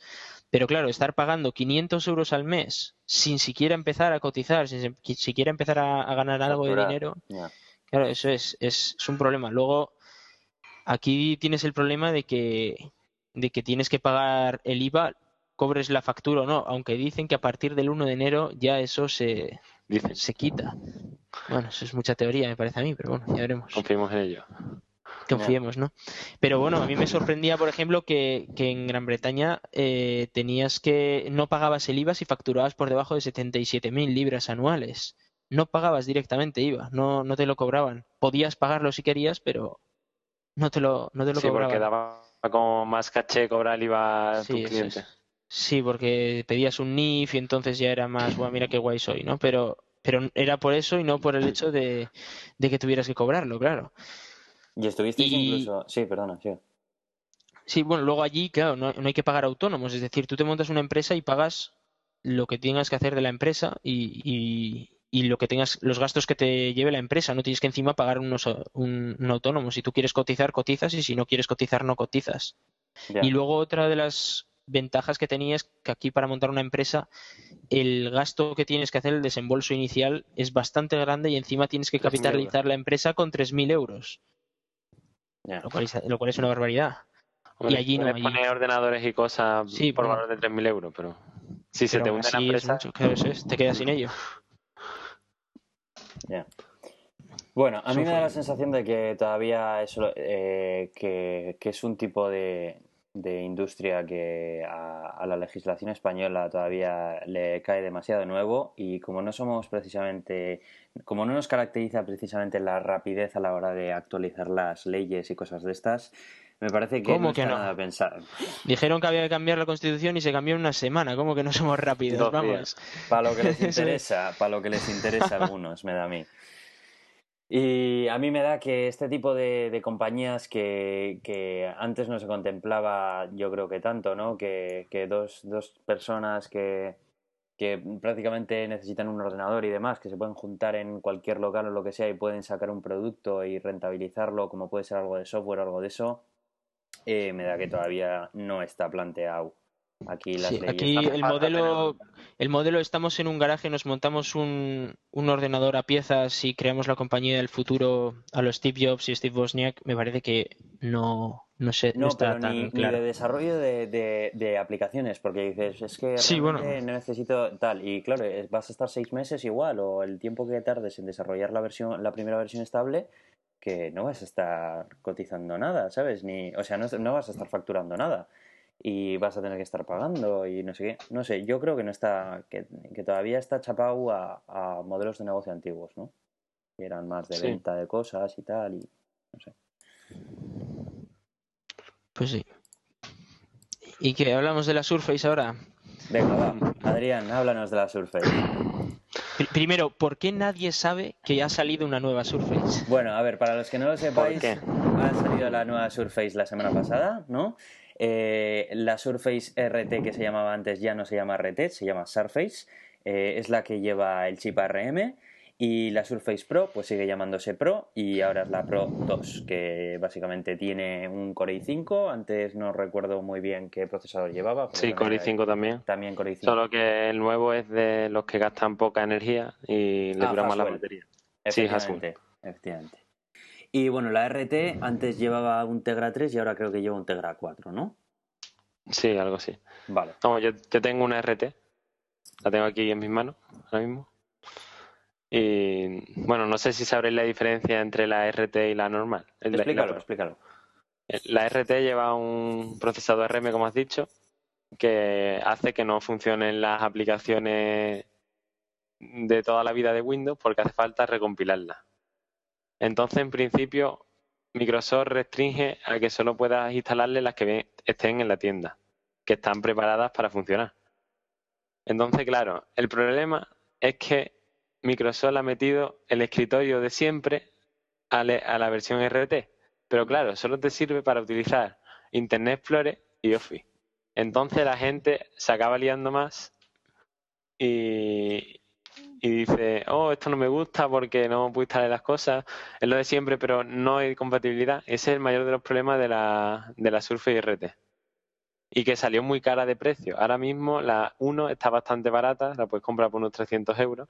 Pero claro, estar pagando 500 euros al mes sin siquiera empezar a cotizar, sin si- siquiera empezar a, a ganar algo de dinero. Claro, eso es, es, es un problema. Luego, aquí tienes el problema de que, de que tienes que pagar el IVA, cobres la factura o no, aunque dicen que a partir del 1 de enero ya eso se, Dicen, se quita. Bueno, eso es mucha teoría, me parece a mí, pero bueno, ya veremos confiemos en ello. confiemos, ¿no? Pero bueno, a mí me sorprendía, por ejemplo, que, que en Gran Bretaña eh, tenías que no pagabas el IVA si facturabas por debajo de 77.000 libras anuales. No pagabas directamente IVA, no, no te lo cobraban. Podías pagarlo si querías, pero no te lo, no te lo Sí, porque cobraban. daba como más caché cobrar el IVA a Sí, tus eso clientes. es. Sí, porque pedías un NIF y entonces ya era más, bueno, mira qué guay soy, ¿no? Pero, pero era por eso y no por el hecho de, de que tuvieras que cobrarlo, claro. Y estuvisteis Y- incluso... Sí, perdona, sí. Sí, bueno, luego allí, claro, no, no hay que pagar autónomos, es decir, tú te montas una empresa y pagas lo que tengas que hacer de la empresa y, y, y lo que tengas, los gastos que te lleve la empresa, no tienes que encima pagar unos, un, un autónomo. Si tú quieres cotizar, cotizas y si no quieres cotizar, no cotizas. Ya. Y luego otra de las ventajas que tenía es que aquí para montar una empresa el gasto que tienes que hacer, el desembolso inicial, es bastante grande y encima tienes que 3.000 capitalizar la empresa con 3.000 euros, lo cual, es, lo cual es una barbaridad. Hombre, Y allí no, allí- poner ordenadores y cosas Sí, por bueno. valor de 3.000 euros, pero si se te hunde la así es empresa, mucho, es, te quedas sin ello. Bueno, a mí me da la sensación de que todavía eso, eh, que, que es un tipo de, de industria que a, la legislación española todavía le cae demasiado nuevo y como no somos precisamente, como no nos caracteriza precisamente la rapidez a la hora de actualizar las leyes y cosas de estas, me parece que no que no? nada pensar. Dijeron que había que cambiar la constitución y se cambió en una semana. ¿Cómo que no somos rápidos? Vamos. Para lo que les interesa, para lo que les interesa a algunos, me da a mí. Y a mí me da que este tipo de, compañías que, antes no se contemplaba, yo creo que tanto, ¿no? Que, dos, dos personas que, que prácticamente necesitan un ordenador y demás, que se pueden juntar en cualquier local o lo que sea y pueden sacar un producto y rentabilizarlo, como puede ser algo de software o algo de eso, eh, me da que todavía no está planteado Aquí, el modelo, el modelo estamos en un garaje, nos montamos un, un, ordenador a piezas y creamos la compañía del futuro a los Steve Jobs y Steve Wozniak. Me parece que no, no, sé, no, está tan ni, claro. Ni de desarrollo de, de, aplicaciones, porque dices, es que no necesito tal. Y claro, vas a estar seis meses igual, o el tiempo que tardes en desarrollar la versión, la primera versión estable, que no vas a estar cotizando nada, ¿sabes? Ni, o sea, no, no vas a estar facturando nada y vas a tener que estar pagando y no sé qué. No sé, yo creo que no está, que, todavía está chapado a, a, modelos de negocio antiguos, ¿no? Que eran más de venta de cosas y tal, y no sé. Pues sí. ¿Y qué? ¿Hablamos de la Surface ahora? Venga, va. Adrián, háblanos de la Surface. Primero, ¿por qué nadie sabe que ha salido una nueva Surface? Bueno, a ver, para los que no lo sepáis, ha salido la nueva Surface la semana pasada, ¿no? Eh, la Surface RT que se llamaba antes ya no se llama RT, se llama Surface. Eh, es la que lleva el chip ARM. Y la Surface Pro pues sigue llamándose Pro y ahora es la Pro 2, que básicamente tiene un Core i5. Antes no recuerdo muy bien qué procesador llevaba. Sí, Core i5 también. También Core i5. Solo que el nuevo es de los que gastan poca energía y le ah, dura más la batería. Sí, Efectivamente. Y bueno, la RT antes llevaba un Tegra 3 y ahora creo que lleva un Tegra 4, ¿no? Sí, algo así. Vale. yo, yo tengo una RT, la tengo aquí en mis manos ahora mismo. Y bueno, no sé si sabréis la diferencia entre la RT y la normal. Explícalo, explícalo. La RT lleva un procesador RM, como has dicho, que hace que no funcionen las aplicaciones de toda la vida de Windows porque hace falta recompilarlas. Entonces, en principio, Microsoft restringe a que solo puedas instalarle las que estén en la tienda, que están preparadas para funcionar. Entonces, claro, el problema es que Microsoft ha metido el escritorio de siempre a, la versión RT, pero claro, solo te sirve para utilizar Internet Explorer y Office. Entonces la gente se acaba liando más y, y dice, oh, esto no me gusta porque no puedo instalar las cosas, es lo de siempre, pero no hay compatibilidad. Ese es el mayor de los problemas de la, de la RT. Y que salió muy cara de precio. Ahora mismo la 1 está bastante barata, la puedes comprar por unos 300 euros.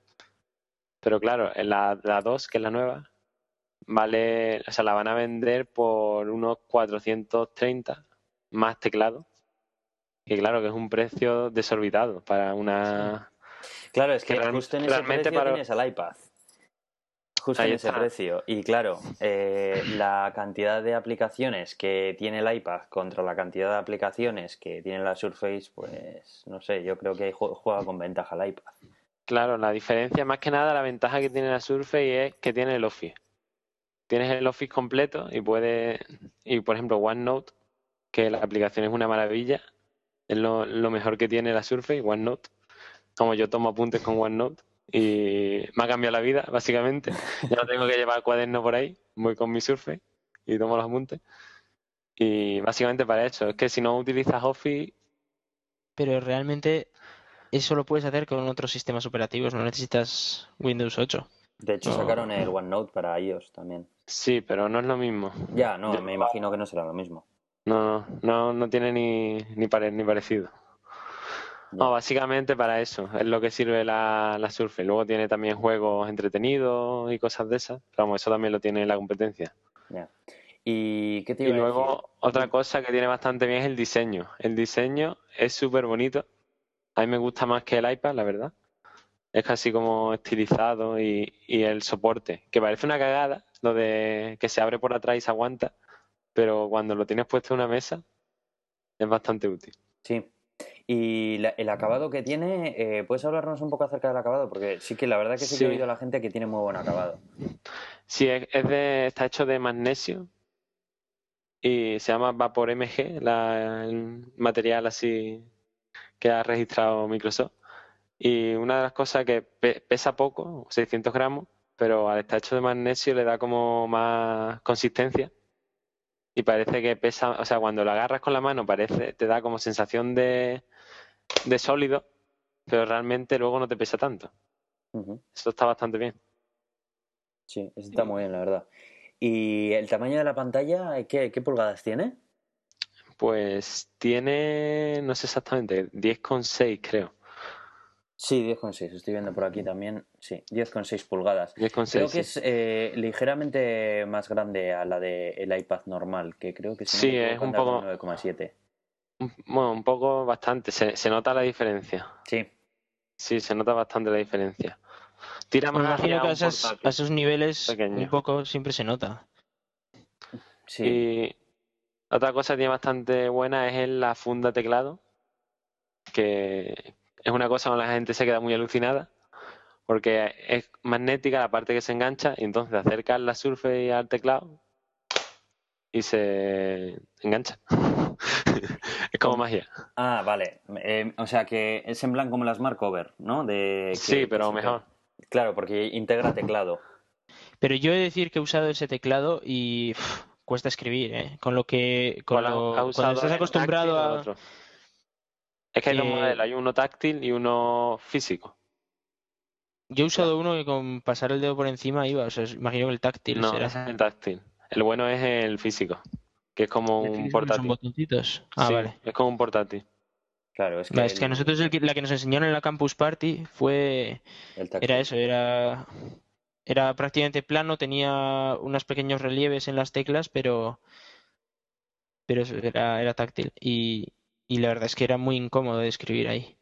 Pero claro, la, la 2, que es la nueva, vale, o sea, la van a vender por unos 430 más teclado. Y claro que es un precio desorbitado para una, Claro, es que justo en ese precio tienes el iPad. Justo en ese precio. Y claro, eh, la cantidad de aplicaciones que tiene el iPad contra la cantidad de aplicaciones que tiene la Surface, pues no sé, yo creo que juega con ventaja el iPad. Claro, la diferencia, más que nada, la ventaja que tiene la Surface es que tiene el Office. Tienes el Office completo y puedes, y por ejemplo, OneNote, que la aplicación es una maravilla, es lo, lo mejor que tiene la Surface, OneNote como yo tomo apuntes con OneNote y me ha cambiado la vida, básicamente. Ya no tengo que llevar cuaderno por ahí, voy con mi Surface y tomo los apuntes. Y básicamente para eso, es que si no utilizas Office... Pero realmente eso lo puedes hacer con otros sistemas operativos, no necesitas Windows 8. De hecho, sacaron el OneNote para iOS también. Sí, pero no es lo mismo. Ya, no, me imagino que no será lo mismo. No, no, no tiene ni, ni, ni parecido. No, básicamente para eso es lo que sirve la, la Surface. Luego tiene también juegos entretenidos y cosas de esas. Pero vamos, eso también lo tiene la competencia. ¿Y qué Y luego otra cosa que tiene bastante bien es el diseño. El diseño es súper bonito. A mí me gusta más que el iPad, la verdad. Es casi como estilizado y, y el soporte, que parece una cagada, lo de que se abre por atrás y se aguanta, pero cuando lo tienes puesto en una mesa, es bastante útil. Sí. Y la- el acabado que tiene, eh, ¿puedes hablarnos un poco acerca del acabado? Porque sí que la verdad que sí, que he oído a la gente que tiene muy buen acabado. Sí, es, es de, está hecho de magnesio y se llama Vapor MG, la- el material así que ha registrado Microsoft. Y una de las cosas que pe- pesa poco, 600 gramos, pero al estar hecho de magnesio le da como más consistencia y parece que pesa, o sea, cuando lo agarras con la mano parece, te da como sensación de, de sólido, pero realmente luego no te pesa tanto. Eso está bastante bien. Sí, eso está muy bien, la verdad. ¿Y el tamaño de la pantalla, qué, qué pulgadas tiene? Pues tiene, no sé exactamente, 10,6 creo. Sí, 10,6, estoy viendo por aquí también. Sí, 10,6 pulgadas. 10,6. Creo que sí. es eh, ligeramente más grande a la del iPad normal, que creo que si no Sí, me es un poco- con 9,7. Un- Bueno, un poco bastante, se, se nota la diferencia. Sí, Sí, se nota bastante la diferencia. Tira Me más imagino hacia que a un esos, a esos niveles pequeño. un poco siempre se nota. sí. Y otra cosa que tiene bastante buena es en la funda teclado, que es una cosa con la gente se queda muy alucinada, porque es magnética la parte que se engancha y entonces acercas la Surface al teclado y se engancha. es como magia. Ah, vale. Eh, o sea que es en plan como la Smart Cover, ¿no? De que- Sí, pero mejor. Claro, porque integra teclado. Pero yo he de decir que he usado ese teclado y cuesta escribir, ¿eh? Con lo que con ¿Cuál ha- lo- cuando estás acostumbrado a otro? Es que hay dos que- modelos, hay uno táctil y uno físico. yo he usado uno que con pasar el dedo por encima iba, o sea, imagino que el táctil No, será el táctil. El bueno es el físico, que es como ¿El un portátil. son botoncitos. Ah, Sí, vale. es como un portátil. Claro, es que, es que a nosotros el que- la que nos enseñaron en la Campus Party fue el táctil. era eso, era era prácticamente plano, tenía unos pequeños relieves en las teclas, pero pero era era táctil y y la verdad es que era muy incómodo de escribir ahí.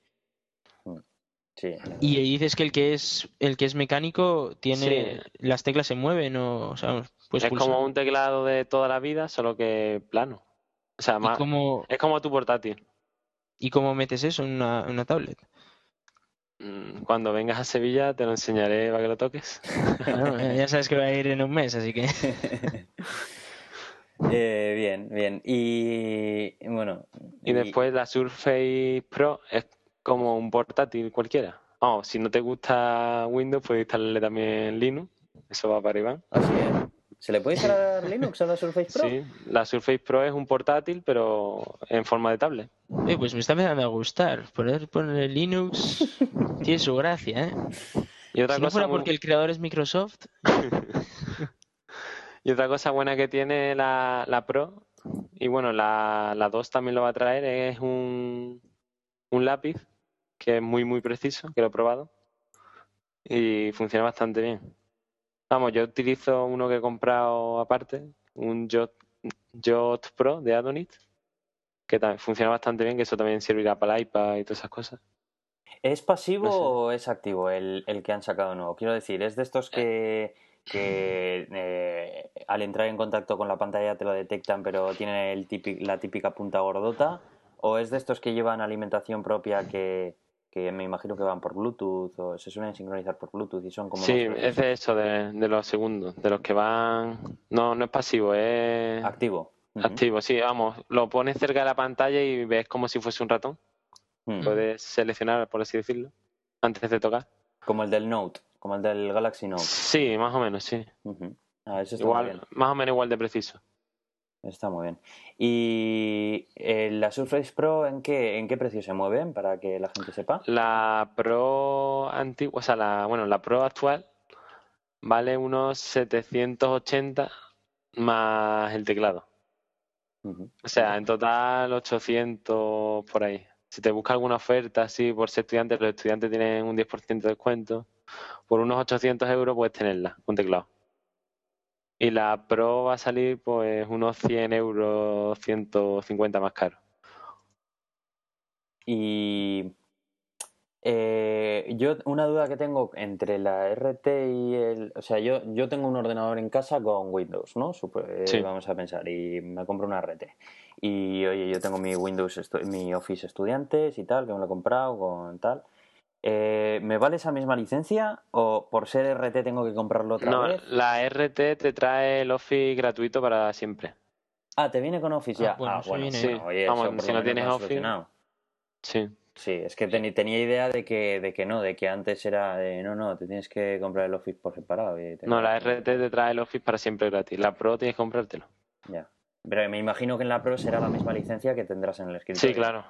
Sí, la verdad. Y dices que el que es el que es mecánico tiene las teclas se mueven o, o sea, pues es como un teclado de toda la vida, solo que plano. O sea, ¿Y más, cómo, es como tu portátil. ¿Y cómo metes eso en una, en una tablet? Mm, Cuando vengas a Sevilla te lo enseñaré para que lo toques. Bueno, ya sabes que va a ir en un mes, así que... Eh, bien, bien. Y bueno. Y después la Surface Pro es como un portátil cualquiera. Vamos, si no te gusta Windows, puedes instalarle también Linux. Eso va para Iván. Así es. ¿Se le puede instalar Linux a la Surface Pro? Sí, la Surface Pro es un portátil, pero en forma de tablet. Eh, pues me está empezando a gustar. Poder poner Linux tiene su gracia, ¿eh? Y otra Si no cosa fuera muy- porque el creador es Microsoft, Y otra cosa buena que tiene la, la Pro, y bueno, la, la 2 también lo va a traer, es un, un lápiz que es muy, muy preciso, que lo he probado, y funciona bastante bien. Vamos, yo utilizo uno que he comprado aparte, un Jot, Jot Pro de Adonit, que también funciona bastante bien, que eso también servirá para el iPad y todas esas cosas. ¿Es pasivo No sé. o es activo el, el que han sacado nuevo? Quiero decir, ¿es de estos que, que eh, al entrar en contacto con la pantalla te lo detectan, pero tienen el la típica punta gordota? ¿O es de estos que llevan alimentación propia que, que me imagino que van por Bluetooth o se suelen sincronizar por Bluetooth y son como Sí, es de eso, de, de los segundos, de los que van... No, no es pasivo, es... activo? Activo, sí, vamos, lo pones cerca de la pantalla y ves como si fuese un ratón. Mm. Puedes seleccionar, por así decirlo, antes de tocar. Como el del Note, como el del Galaxy Note. Sí, más o menos, sí. Ujú. Ah, eso está Igual, bien. más o menos igual de preciso. Está muy bien. ¿Y eh, la Surface Pro en qué, en qué precio se mueven para que la gente sepa? La Pro antigua, o sea, la, bueno, la Pro actual vale unos 780 más el teclado. O sea, en total 800 por ahí. Si te busca alguna oferta así por ser estudiante, los estudiantes tienen un 10% de descuento. Por unos 800 euros puedes tenerla, un teclado. Y la Pro va a salir pues unos 100 euros, 150 más caro. Y Eh, yo, una duda que tengo entre la RT y el. O sea, yo, yo tengo un ordenador en casa con Windows, ¿no? Super- eh, Sí. Vamos a pensar, y me compro una RT. Y oye, yo tengo mi Windows, mi Office Estudiantes y tal, que me lo he comprado con tal. Eh, ¿Me vale esa misma licencia o por ser RT tengo que comprarlo otra No, vez? la RT te trae el Office gratuito para siempre. Ah, te viene con Office Ah, ya. bueno, ah, sí bueno, viene. Sí, bueno, oye, vamos, eso por si no tienes Office- solucionado. Sí. Sí, es que tenía idea de que, de que no, de que antes era de no, no, te tienes que comprar el Office por separado. y te- No, la RT te trae el Office para siempre gratis. La Pro tienes que comprártelo. Ya. Pero me imagino que en la Pro será la misma licencia que tendrás en el escritorio. Sí, claro.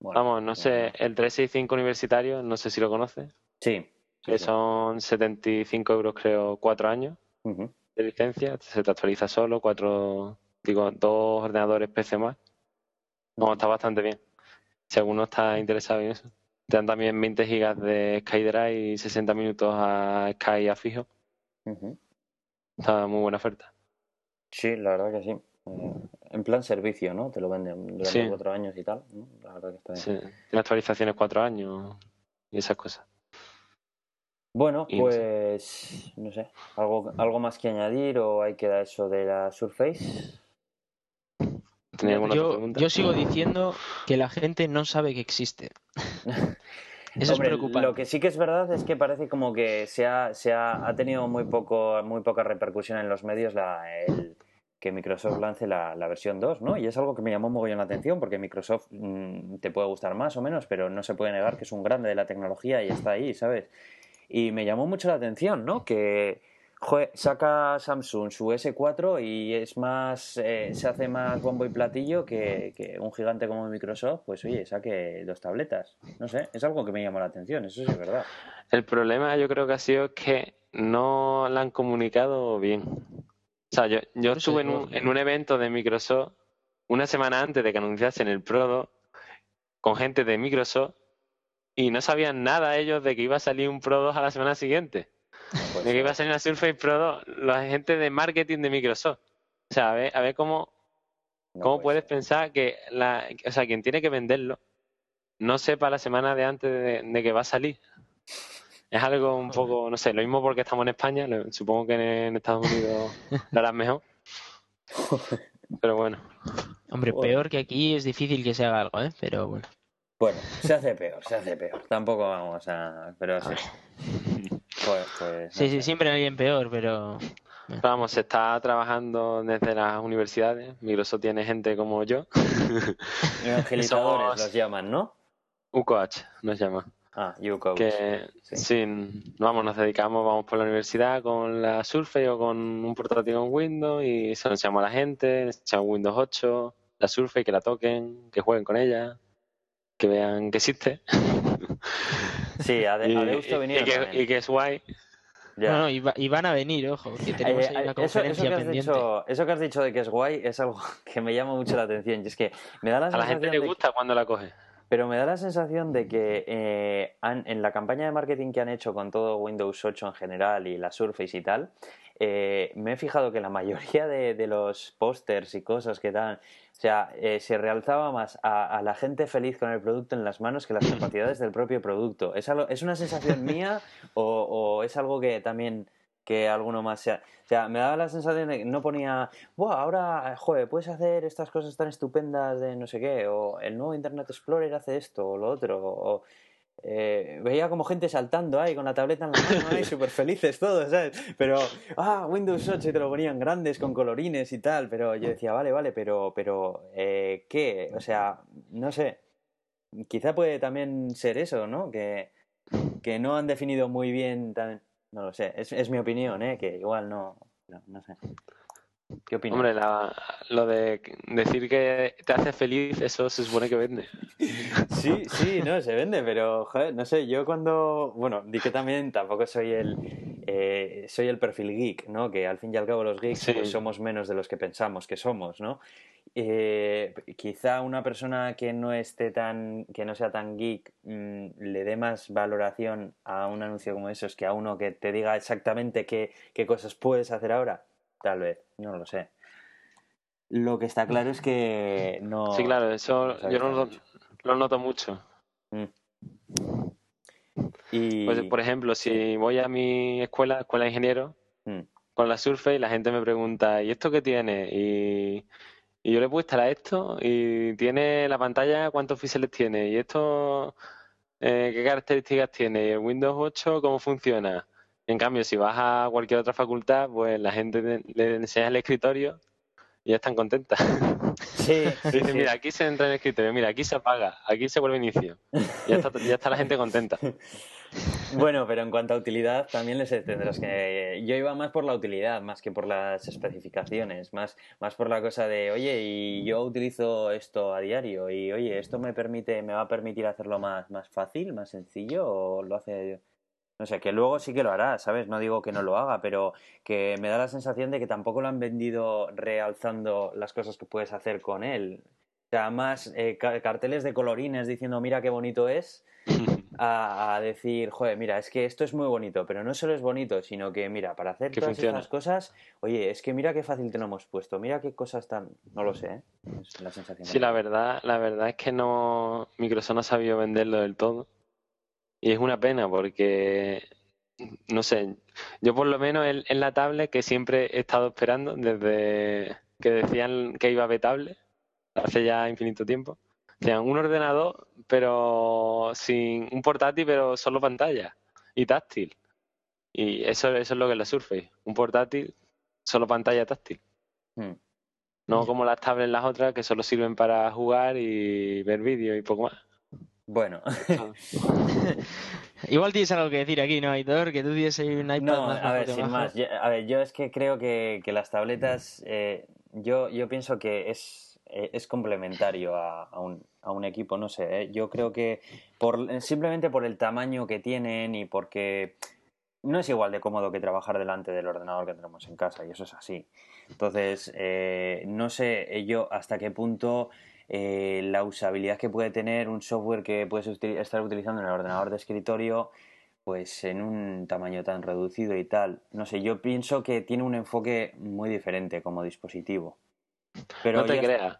Bueno, Vamos, no sé, el 365 universitario, no sé si lo conoces, Sí. sí, que sí. son 75 euros, creo, cuatro años de licencia. Se te actualiza solo, cuatro, digo, dos ordenadores PC más. Vamos, está bastante bien. Si alguno está interesado en eso. Te dan también 20 gigas de SkyDrive y 60 minutos a Sky a fijo. Está muy buena oferta. Sí, la verdad que sí. Eh, en plan servicio, ¿no? Te lo venden durante Sí. cuatro años y tal. ¿no? La verdad que está bien. Sí, tiene actualizaciones cuatro años y esas cosas. Bueno, Y no sé. pues no sé, ¿algo, algo más que añadir o hay que dar eso de la Surface? ¿Tenía alguna otra Yo, pregunta? yo sigo diciendo que la gente no sabe que existe. Eso Hombre, es preocupante. Lo que sí que es verdad es que parece como que se ha, se ha, ha tenido muy poco muy poca repercusión en los medios la, el, que Microsoft lance la, la versión 2, ¿no? Y es algo que me llamó mogollón la atención porque Microsoft mm, te puede gustar más o menos, pero no se puede negar que es un grande de la tecnología y está ahí, ¿sabes? Y me llamó mucho la atención, ¿no? Que joder, saca Samsung su S4 y es más eh, se hace más bombo y platillo que, que un gigante como Microsoft, pues oye, saque dos tabletas. No sé, es algo que me llamó la atención, eso sí es verdad. El problema yo creo que ha sido que no la han comunicado bien. O sea, yo, yo estuve en un, en un evento de Microsoft una semana antes de que anunciasen el Pro 2 con gente de Microsoft y no sabían nada ellos de que iba a salir un Pro 2 a la semana siguiente. Pues, de que iba a salir una Surface Pro 2, la gente de marketing de Microsoft. O sea, a ver, a ver cómo, no ¿Cómo puede puedes ser. pensar que la, o sea, quien tiene que venderlo no sepa la semana de antes de, de que va a salir? Es algo un poco, no sé, lo mismo porque estamos en España, supongo que en, Estados Unidos lo harán mejor. Pero bueno, Hombre, peor que aquí es difícil que se haga algo, ¿eh? Pero bueno. Bueno, se hace peor, se hace peor. Tampoco vamos a... Pero sí. Pues, pues, no Sí, sí, siempre hay alguien peor, pero... vamos, se está trabajando desde las universidades. Microsoft tiene gente como yo. Evangelizadores Somos- los llaman, ¿no? UCOACH nos llama. Ah, YouCoach. que sí. sí, vamos, nos dedicamos, vamos por la universidad con la Surface o con un portátil con Windows y se lo enseñamos a la gente, enseñamos Windows 8, la Surface, que la toquen, que jueguen con ella, que vean que existe Sí, a, de, y, a Deusto y que, también. y que es guay. Ya. No, no, y, va- y van a venir, ojo, que tenemos Eh, ahí una eh, eso, eso conferencia que has pendiente. dicho, eso que has dicho de que es guay es algo que me llama mucho la atención. Y es que me da la A la gente le gusta cuando la coge. Pero me da la sensación de que eh, en la campaña de marketing que han hecho con todo Windows 8 en general y la Surface y tal, eh, me he fijado que la mayoría de, los pósters y cosas que dan, o sea, eh, se realzaba más a, la gente feliz con el producto en las manos que las capacidades del propio producto. ¿Es, ¿es una sensación mía o es algo que también que alguno más sea. O sea, me daba la sensación de que no ponía, Buah, ahora, joder, puedes hacer estas cosas tan estupendas de no sé qué, o el nuevo Internet Explorer hace esto o lo otro, o eh, veía como gente saltando ahí con la tableta en la mano ahí, súper felices todos, ¿sabes? Pero, ah, Windows 8 y te lo ponían grandes con colorines y tal, pero yo decía, vale, vale, pero, pero, eh, ¿qué? O sea, no sé, quizá puede también ser eso, ¿no? Que, que no han definido muy bien también. No lo sé, es, es mi opinión, ¿eh? Que igual no, no, no sé. ¿Qué opinas? Hombre, la- lo de decir que te hace feliz, eso se supone que vende. Sí, sí, no, se vende, pero, joder, no sé, yo cuando, bueno, di que también tampoco soy el, eh, soy el perfil geek, ¿no? Que al fin y al cabo los geeks Sí. pues somos menos de los que pensamos que somos, ¿no? Eh, quizá una persona que no esté tan, que no sea tan geek, mm, le dé más valoración a un anuncio como esos que a uno que te diga exactamente qué, qué cosas puedes hacer ahora, tal vez, no lo sé. Lo que está claro es que no. Sí, claro, eso no yo lo, avisa lo noto mucho. Mm. Y... Pues, por ejemplo, si voy a mi escuela, escuela de ingeniero, Mm. con la Surface, la gente me pregunta, ¿y esto qué tiene? Y, y yo le puedo instalar esto y tiene la pantalla, ¿cuántos píxeles tiene? ¿Y esto eh, qué características tiene? ¿Y el Windows 8 cómo funciona? En cambio, si vas a cualquier otra facultad, pues la gente le, enseña el escritorio y ya están contentas. Sí, Dicen, sí. mira, aquí se entra en el escritorio, mira, aquí se apaga, aquí se vuelve inicio. Ya está, ya está la gente contenta. Bueno, pero en cuanto a utilidad, también les tendrás que. Yo iba más por la utilidad, más que por las especificaciones, más, más por la cosa de, oye, y yo utilizo esto a diario, y oye, esto me permite, me va a permitir hacerlo más, más fácil, más sencillo, o lo hace. No sé, que luego sí que lo hará, ¿sabes? No digo que no lo haga, pero que me da la sensación de que tampoco lo han vendido realzando las cosas que puedes hacer con él. O sea, más eh, ca- carteles de colorines diciendo, mira qué bonito es, a, a decir, joder, mira, es que esto es muy bonito, pero no solo es bonito, sino que, mira, para hacer Que todas funciona. estas cosas, oye, es que mira qué fácil te lo hemos puesto, mira qué cosas tan... No lo sé, ¿eh? Es la sensación. Sí, la verdad, la verdad es que no Microsoft no ha sabido venderlo del todo. Y es una pena porque, no sé, yo por lo menos en, en la tablet que siempre he estado esperando desde que decían que iba a haber tablet, hace ya infinito tiempo. Decían un ordenador, pero sin un portátil, pero solo pantalla y táctil. Y eso, eso es lo que es la Surface, un portátil, solo pantalla táctil. Hmm. No como las tablets las otras que solo sirven para jugar y ver vídeos y poco más. Bueno, Igual tienes algo que decir aquí, ¿no, Aitor? Que tú tienes ahí un iPad no, más a ver, sin más. Yo, a ver, yo es que creo que, que las tabletas, eh, yo, yo pienso que es, eh, es complementario a, a un, a un equipo, no sé, eh, yo creo que por, simplemente por el tamaño que tienen y porque no es igual de cómodo que trabajar delante del ordenador que tenemos en casa, y eso es así. Entonces, eh, no sé eh, yo hasta qué punto eh, la usabilidad que puede tener un software que puedes util- estar utilizando en el ordenador de escritorio, pues en un tamaño tan reducido y tal. No sé, yo pienso que tiene un enfoque muy diferente como dispositivo. Pero no te ya- creas.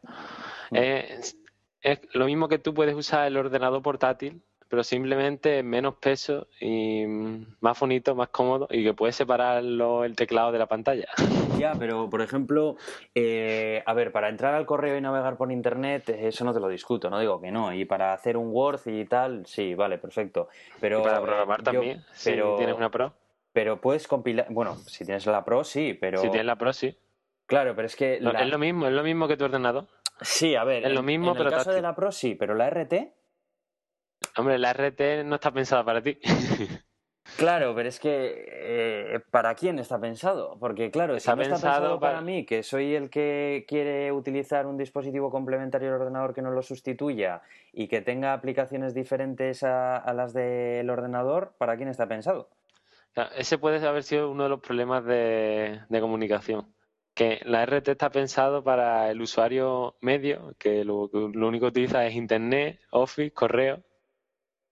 Es, es lo mismo que tú puedes usar el ordenador portátil, pero simplemente menos peso y más bonito, más cómodo y que puedes separarlo el teclado de la pantalla. Ya, pero por ejemplo, eh, a ver, para entrar al correo y navegar por internet, eh, eso no te lo discuto, no digo que no. Y para hacer un Word y tal, sí, vale, perfecto. Pero y para eh, programar yo- también, pero, si tienes una Pro. pero puedes compilar, bueno, si tienes la Pro, sí, pero Si tienes la Pro, sí. claro, pero es que No, la- Es lo mismo, es lo mismo que tu ordenador. sí, a ver, es lo en- mismo, en pero el caso de la Pro sí, pero la RT Hombre, la RT no está pensada para ti. Claro, pero es que eh, ¿para quién está pensado? Porque claro, Está si no está pensado pensado para para- mí, que soy el que quiere utilizar un dispositivo complementario al ordenador que no lo sustituya y que tenga aplicaciones diferentes a, a las del ordenador, ¿para quién está pensado? Claro, Ese puede haber sido uno de los problemas de, de comunicación. Que la RT está pensado para el usuario medio, que lo, que lo único que utiliza es internet, Office, correo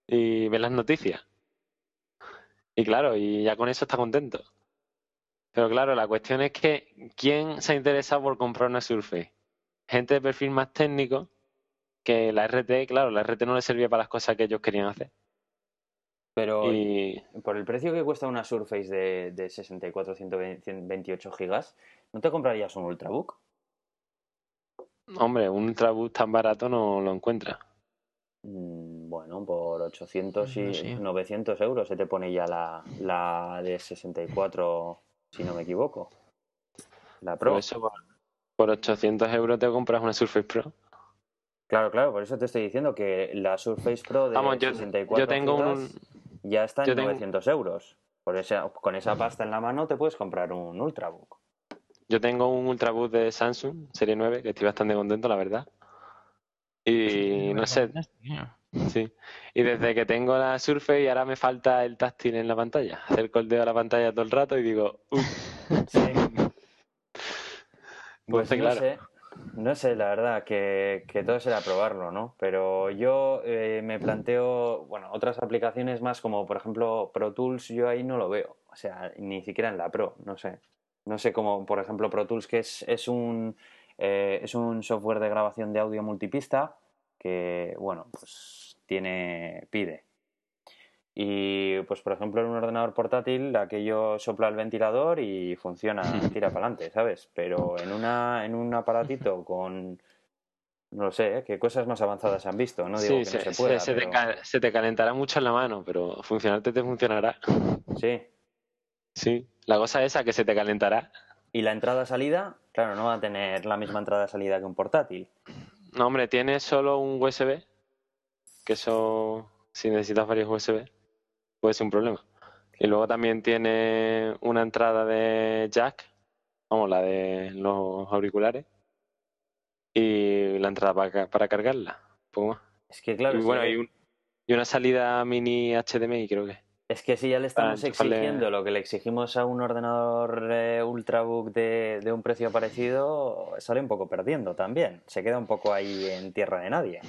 y ver las noticias. Y claro, y ya con eso está contento. Pero claro, la cuestión es que ¿quién se ha interesado por comprar una Surface? Gente de perfil más técnico que la RT, claro, la RT no le servía para las cosas que ellos querían hacer. Pero Y por el precio que cuesta una Surface de, de 64 128 gigas, ¿no te comprarías un Ultrabook? Hombre, un Ultrabook tan barato no lo encuentra. Mm, Bueno, por 800 y No sé. 900 euros se te pone ya la, la de 64, si no me equivoco. La Pro. Por eso, por, por 800 euros te compras una Surface Pro. Claro, claro, por eso te estoy diciendo que la Surface Pro de Vamos, yo, 64 yo tengo un... ya está en yo tengo- 900 euros. Por esa, con esa pasta en la mano te puedes comprar un Ultrabook. Yo tengo un Ultrabook de Samsung, serie 9, que estoy bastante contento, la verdad. Y no sé, sí. Y desde que tengo la Surface y ahora me falta el táctil en la pantalla. Acerco el dedo a la pantalla todo el rato y digo, uy, Pues no claro. sé, no sé, la verdad, que, que todo será probarlo, ¿no? Pero yo eh, me planteo, bueno, otras aplicaciones más como, por ejemplo, Pro Tools, yo ahí no lo veo. O sea, ni siquiera en la Pro, no sé. No sé cómo, por ejemplo, Pro Tools, que es, es un eh, es un software de grabación de audio multipista que, bueno, pues tiene, pide. Y pues por ejemplo en un ordenador portátil aquello sopla el ventilador y funciona, tira para adelante, ¿sabes? Pero en una en un aparatito con no lo sé, ¿eh? qué cosas más avanzadas han visto, no digo Sí, que se, no se pueda. se- te se te calentará mucho en la mano, pero funcionarte te funcionará. Sí. Sí, la cosa esa que se te calentará. Y la entrada-salida, claro, no va a tener la misma entrada-salida que un portátil. No, hombre, tiene solo un USB, que eso, si necesitas varios USB, puede ser un problema. Y luego también tiene una entrada de jack, vamos, la de los auriculares, y la entrada para, ca- para cargarla, un poco más. Es que claro, y bueno, ya- y, un- y una salida mini HDMI, creo que. Es que si ya le estamos enchufarle- exigiendo lo que le exigimos a un ordenador eh, Ultrabook de, de un precio parecido, sale un poco perdiendo también. Se queda un poco ahí en tierra de nadie.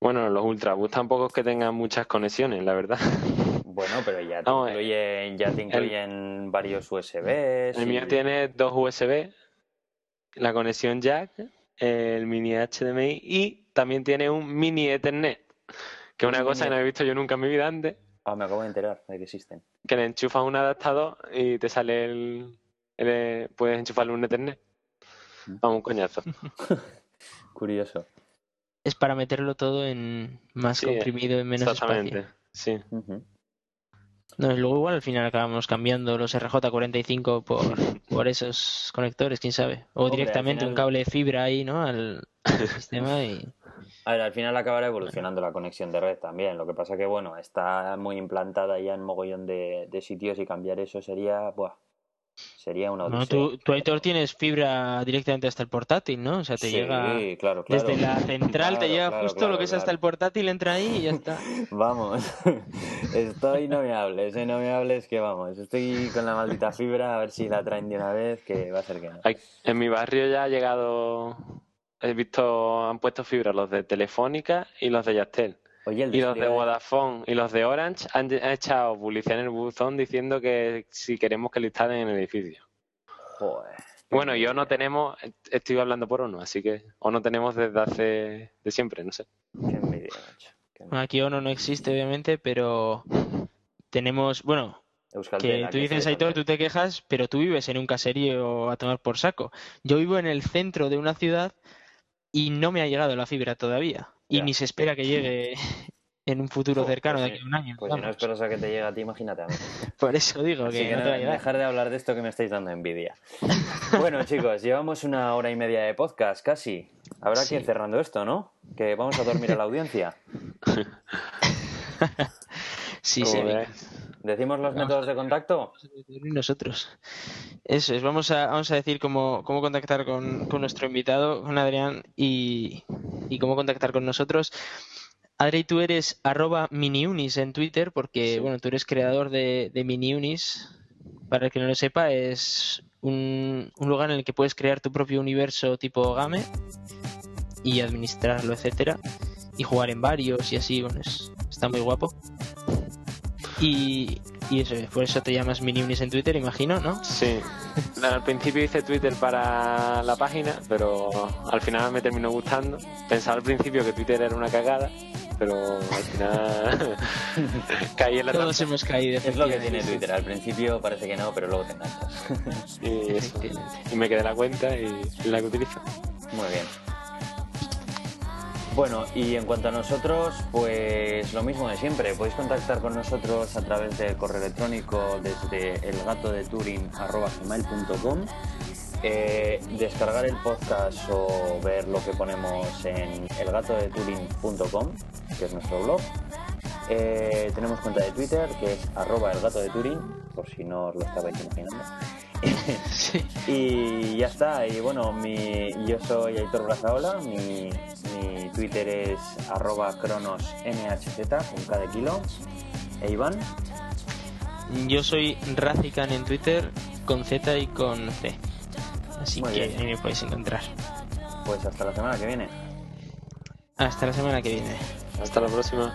Bueno, los Ultrabooks tampoco es que tengan muchas conexiones, la verdad. Bueno, pero ya te No, incluyen, ya te incluyen varios USBs. El mío tiene dos USB, la conexión jack, el mini HDMI y también tiene un mini Ethernet, que es una Un cosa que no he visto yo nunca en mi vida antes, Ah, me acabo de enterar de que existen. que le enchufas un adaptador y te sale el... el- puedes enchufarle un Ethernet. Mm. Vamos, un coñazo. Curioso. Es para meterlo todo en más Sí, comprimido, en menos Exactamente, espacio. sí. No, y luego igual al final acabamos cambiando los RJ45 por, por esos conectores, quién sabe. O Hombre, directamente un cable de fibra ahí, ¿no? Al, al sistema y... A ver, al final acabará evolucionando la conexión de red también. Lo que pasa que, bueno, está muy implantada ya en mogollón de, de sitios y cambiar eso sería, buah, sería una No, odisea. tú, tú Aitor tienes fibra directamente hasta el portátil, ¿no? O sea, te Sí, llega... claro, claro. Desde la central te llega claro, justo claro, lo que es hasta el portátil, entra ahí y ya está. Vamos, estoy no me hables, eh, no me hables que vamos, estoy con la maldita fibra a ver si la traen de una vez, que va a ser que no. En mi barrio ya ha llegado... He visto, han puesto fibra los de Telefónica y los de Yastel. Oye, el Y los de Vodafone y los de Orange han, han echado publicidad en el buzón diciendo que si queremos que lo instalen en el edificio. Joder. Bueno, y o no tenemos, estoy hablando por uno, así que o no tenemos desde hace de siempre, no sé. Qué envidia, macho. Qué envidia. Aquí Ono no existe, obviamente, pero tenemos... Bueno, que ¿a tú dices, Aitor, tú te quejas, pero tú vives en un caserío a tomar por saco. Yo vivo en el centro de una ciudad y no me ha llegado la fibra todavía. Y ni se espera que llegue en un futuro cercano pues de sí. aquí a un año. Pues si no esperas a que te llegue a ti, imagínate a mí. Por eso digo Así que, que no te a dejar de hablar de esto que me estáis dando envidia. Bueno, chicos, llevamos una hora y media de podcast, casi. Habrá que ir Sí. cerrando esto, ¿no? Que vamos a dormir a la audiencia. Sí, sí. ¿Decimos los Vamos métodos de contacto? y nosotros. Eso es, vamos a, vamos a decir cómo, cómo contactar con, con nuestro invitado, con Adrián, y, y cómo contactar con nosotros. Adri, tú eres arroba miniunis en Twitter, porque Sí. bueno, tú eres creador de, de miniunis. Para el que no lo sepa, es un, un lugar en el que puedes crear tu propio universo tipo game y administrarlo, etcétera, y jugar en varios y así, bueno, es- está muy guapo. Y, y eso, por eso te llamas Miniunis en Twitter, imagino, ¿no? Sí. Al principio hice Twitter para la página, pero al final me terminó gustando. Pensaba al principio que Twitter era una cagada, pero al final caí en la Todos trampa. hemos caído. Es lo que tiene. Twitter. Al principio parece que no, pero luego te enganchas. Y, eso. Y me quedé la cuenta y la que utilizo. Muy bien. Bueno, y en cuanto a nosotros, pues lo mismo de siempre. Podéis contactar con nosotros a través del correo electrónico desde elgatodeturing.com eh, descargar el podcast o ver lo que ponemos en elgatodeturing.com, que es nuestro blog. Eh, tenemos cuenta de Twitter, que es arroba elgatodeturing, por si no os lo estabais imaginando. Sí. Y ya está, y bueno, mi, yo soy Aitor Brazaola, mi, mi Twitter es arroba cronosnhz con cada kilo. E Iván, Yo soy Razikan en Twitter con Z y con C. Así Muy que bien. ahí me podéis encontrar. pues hasta la semana que viene. Hasta la semana que viene. Hasta la próxima.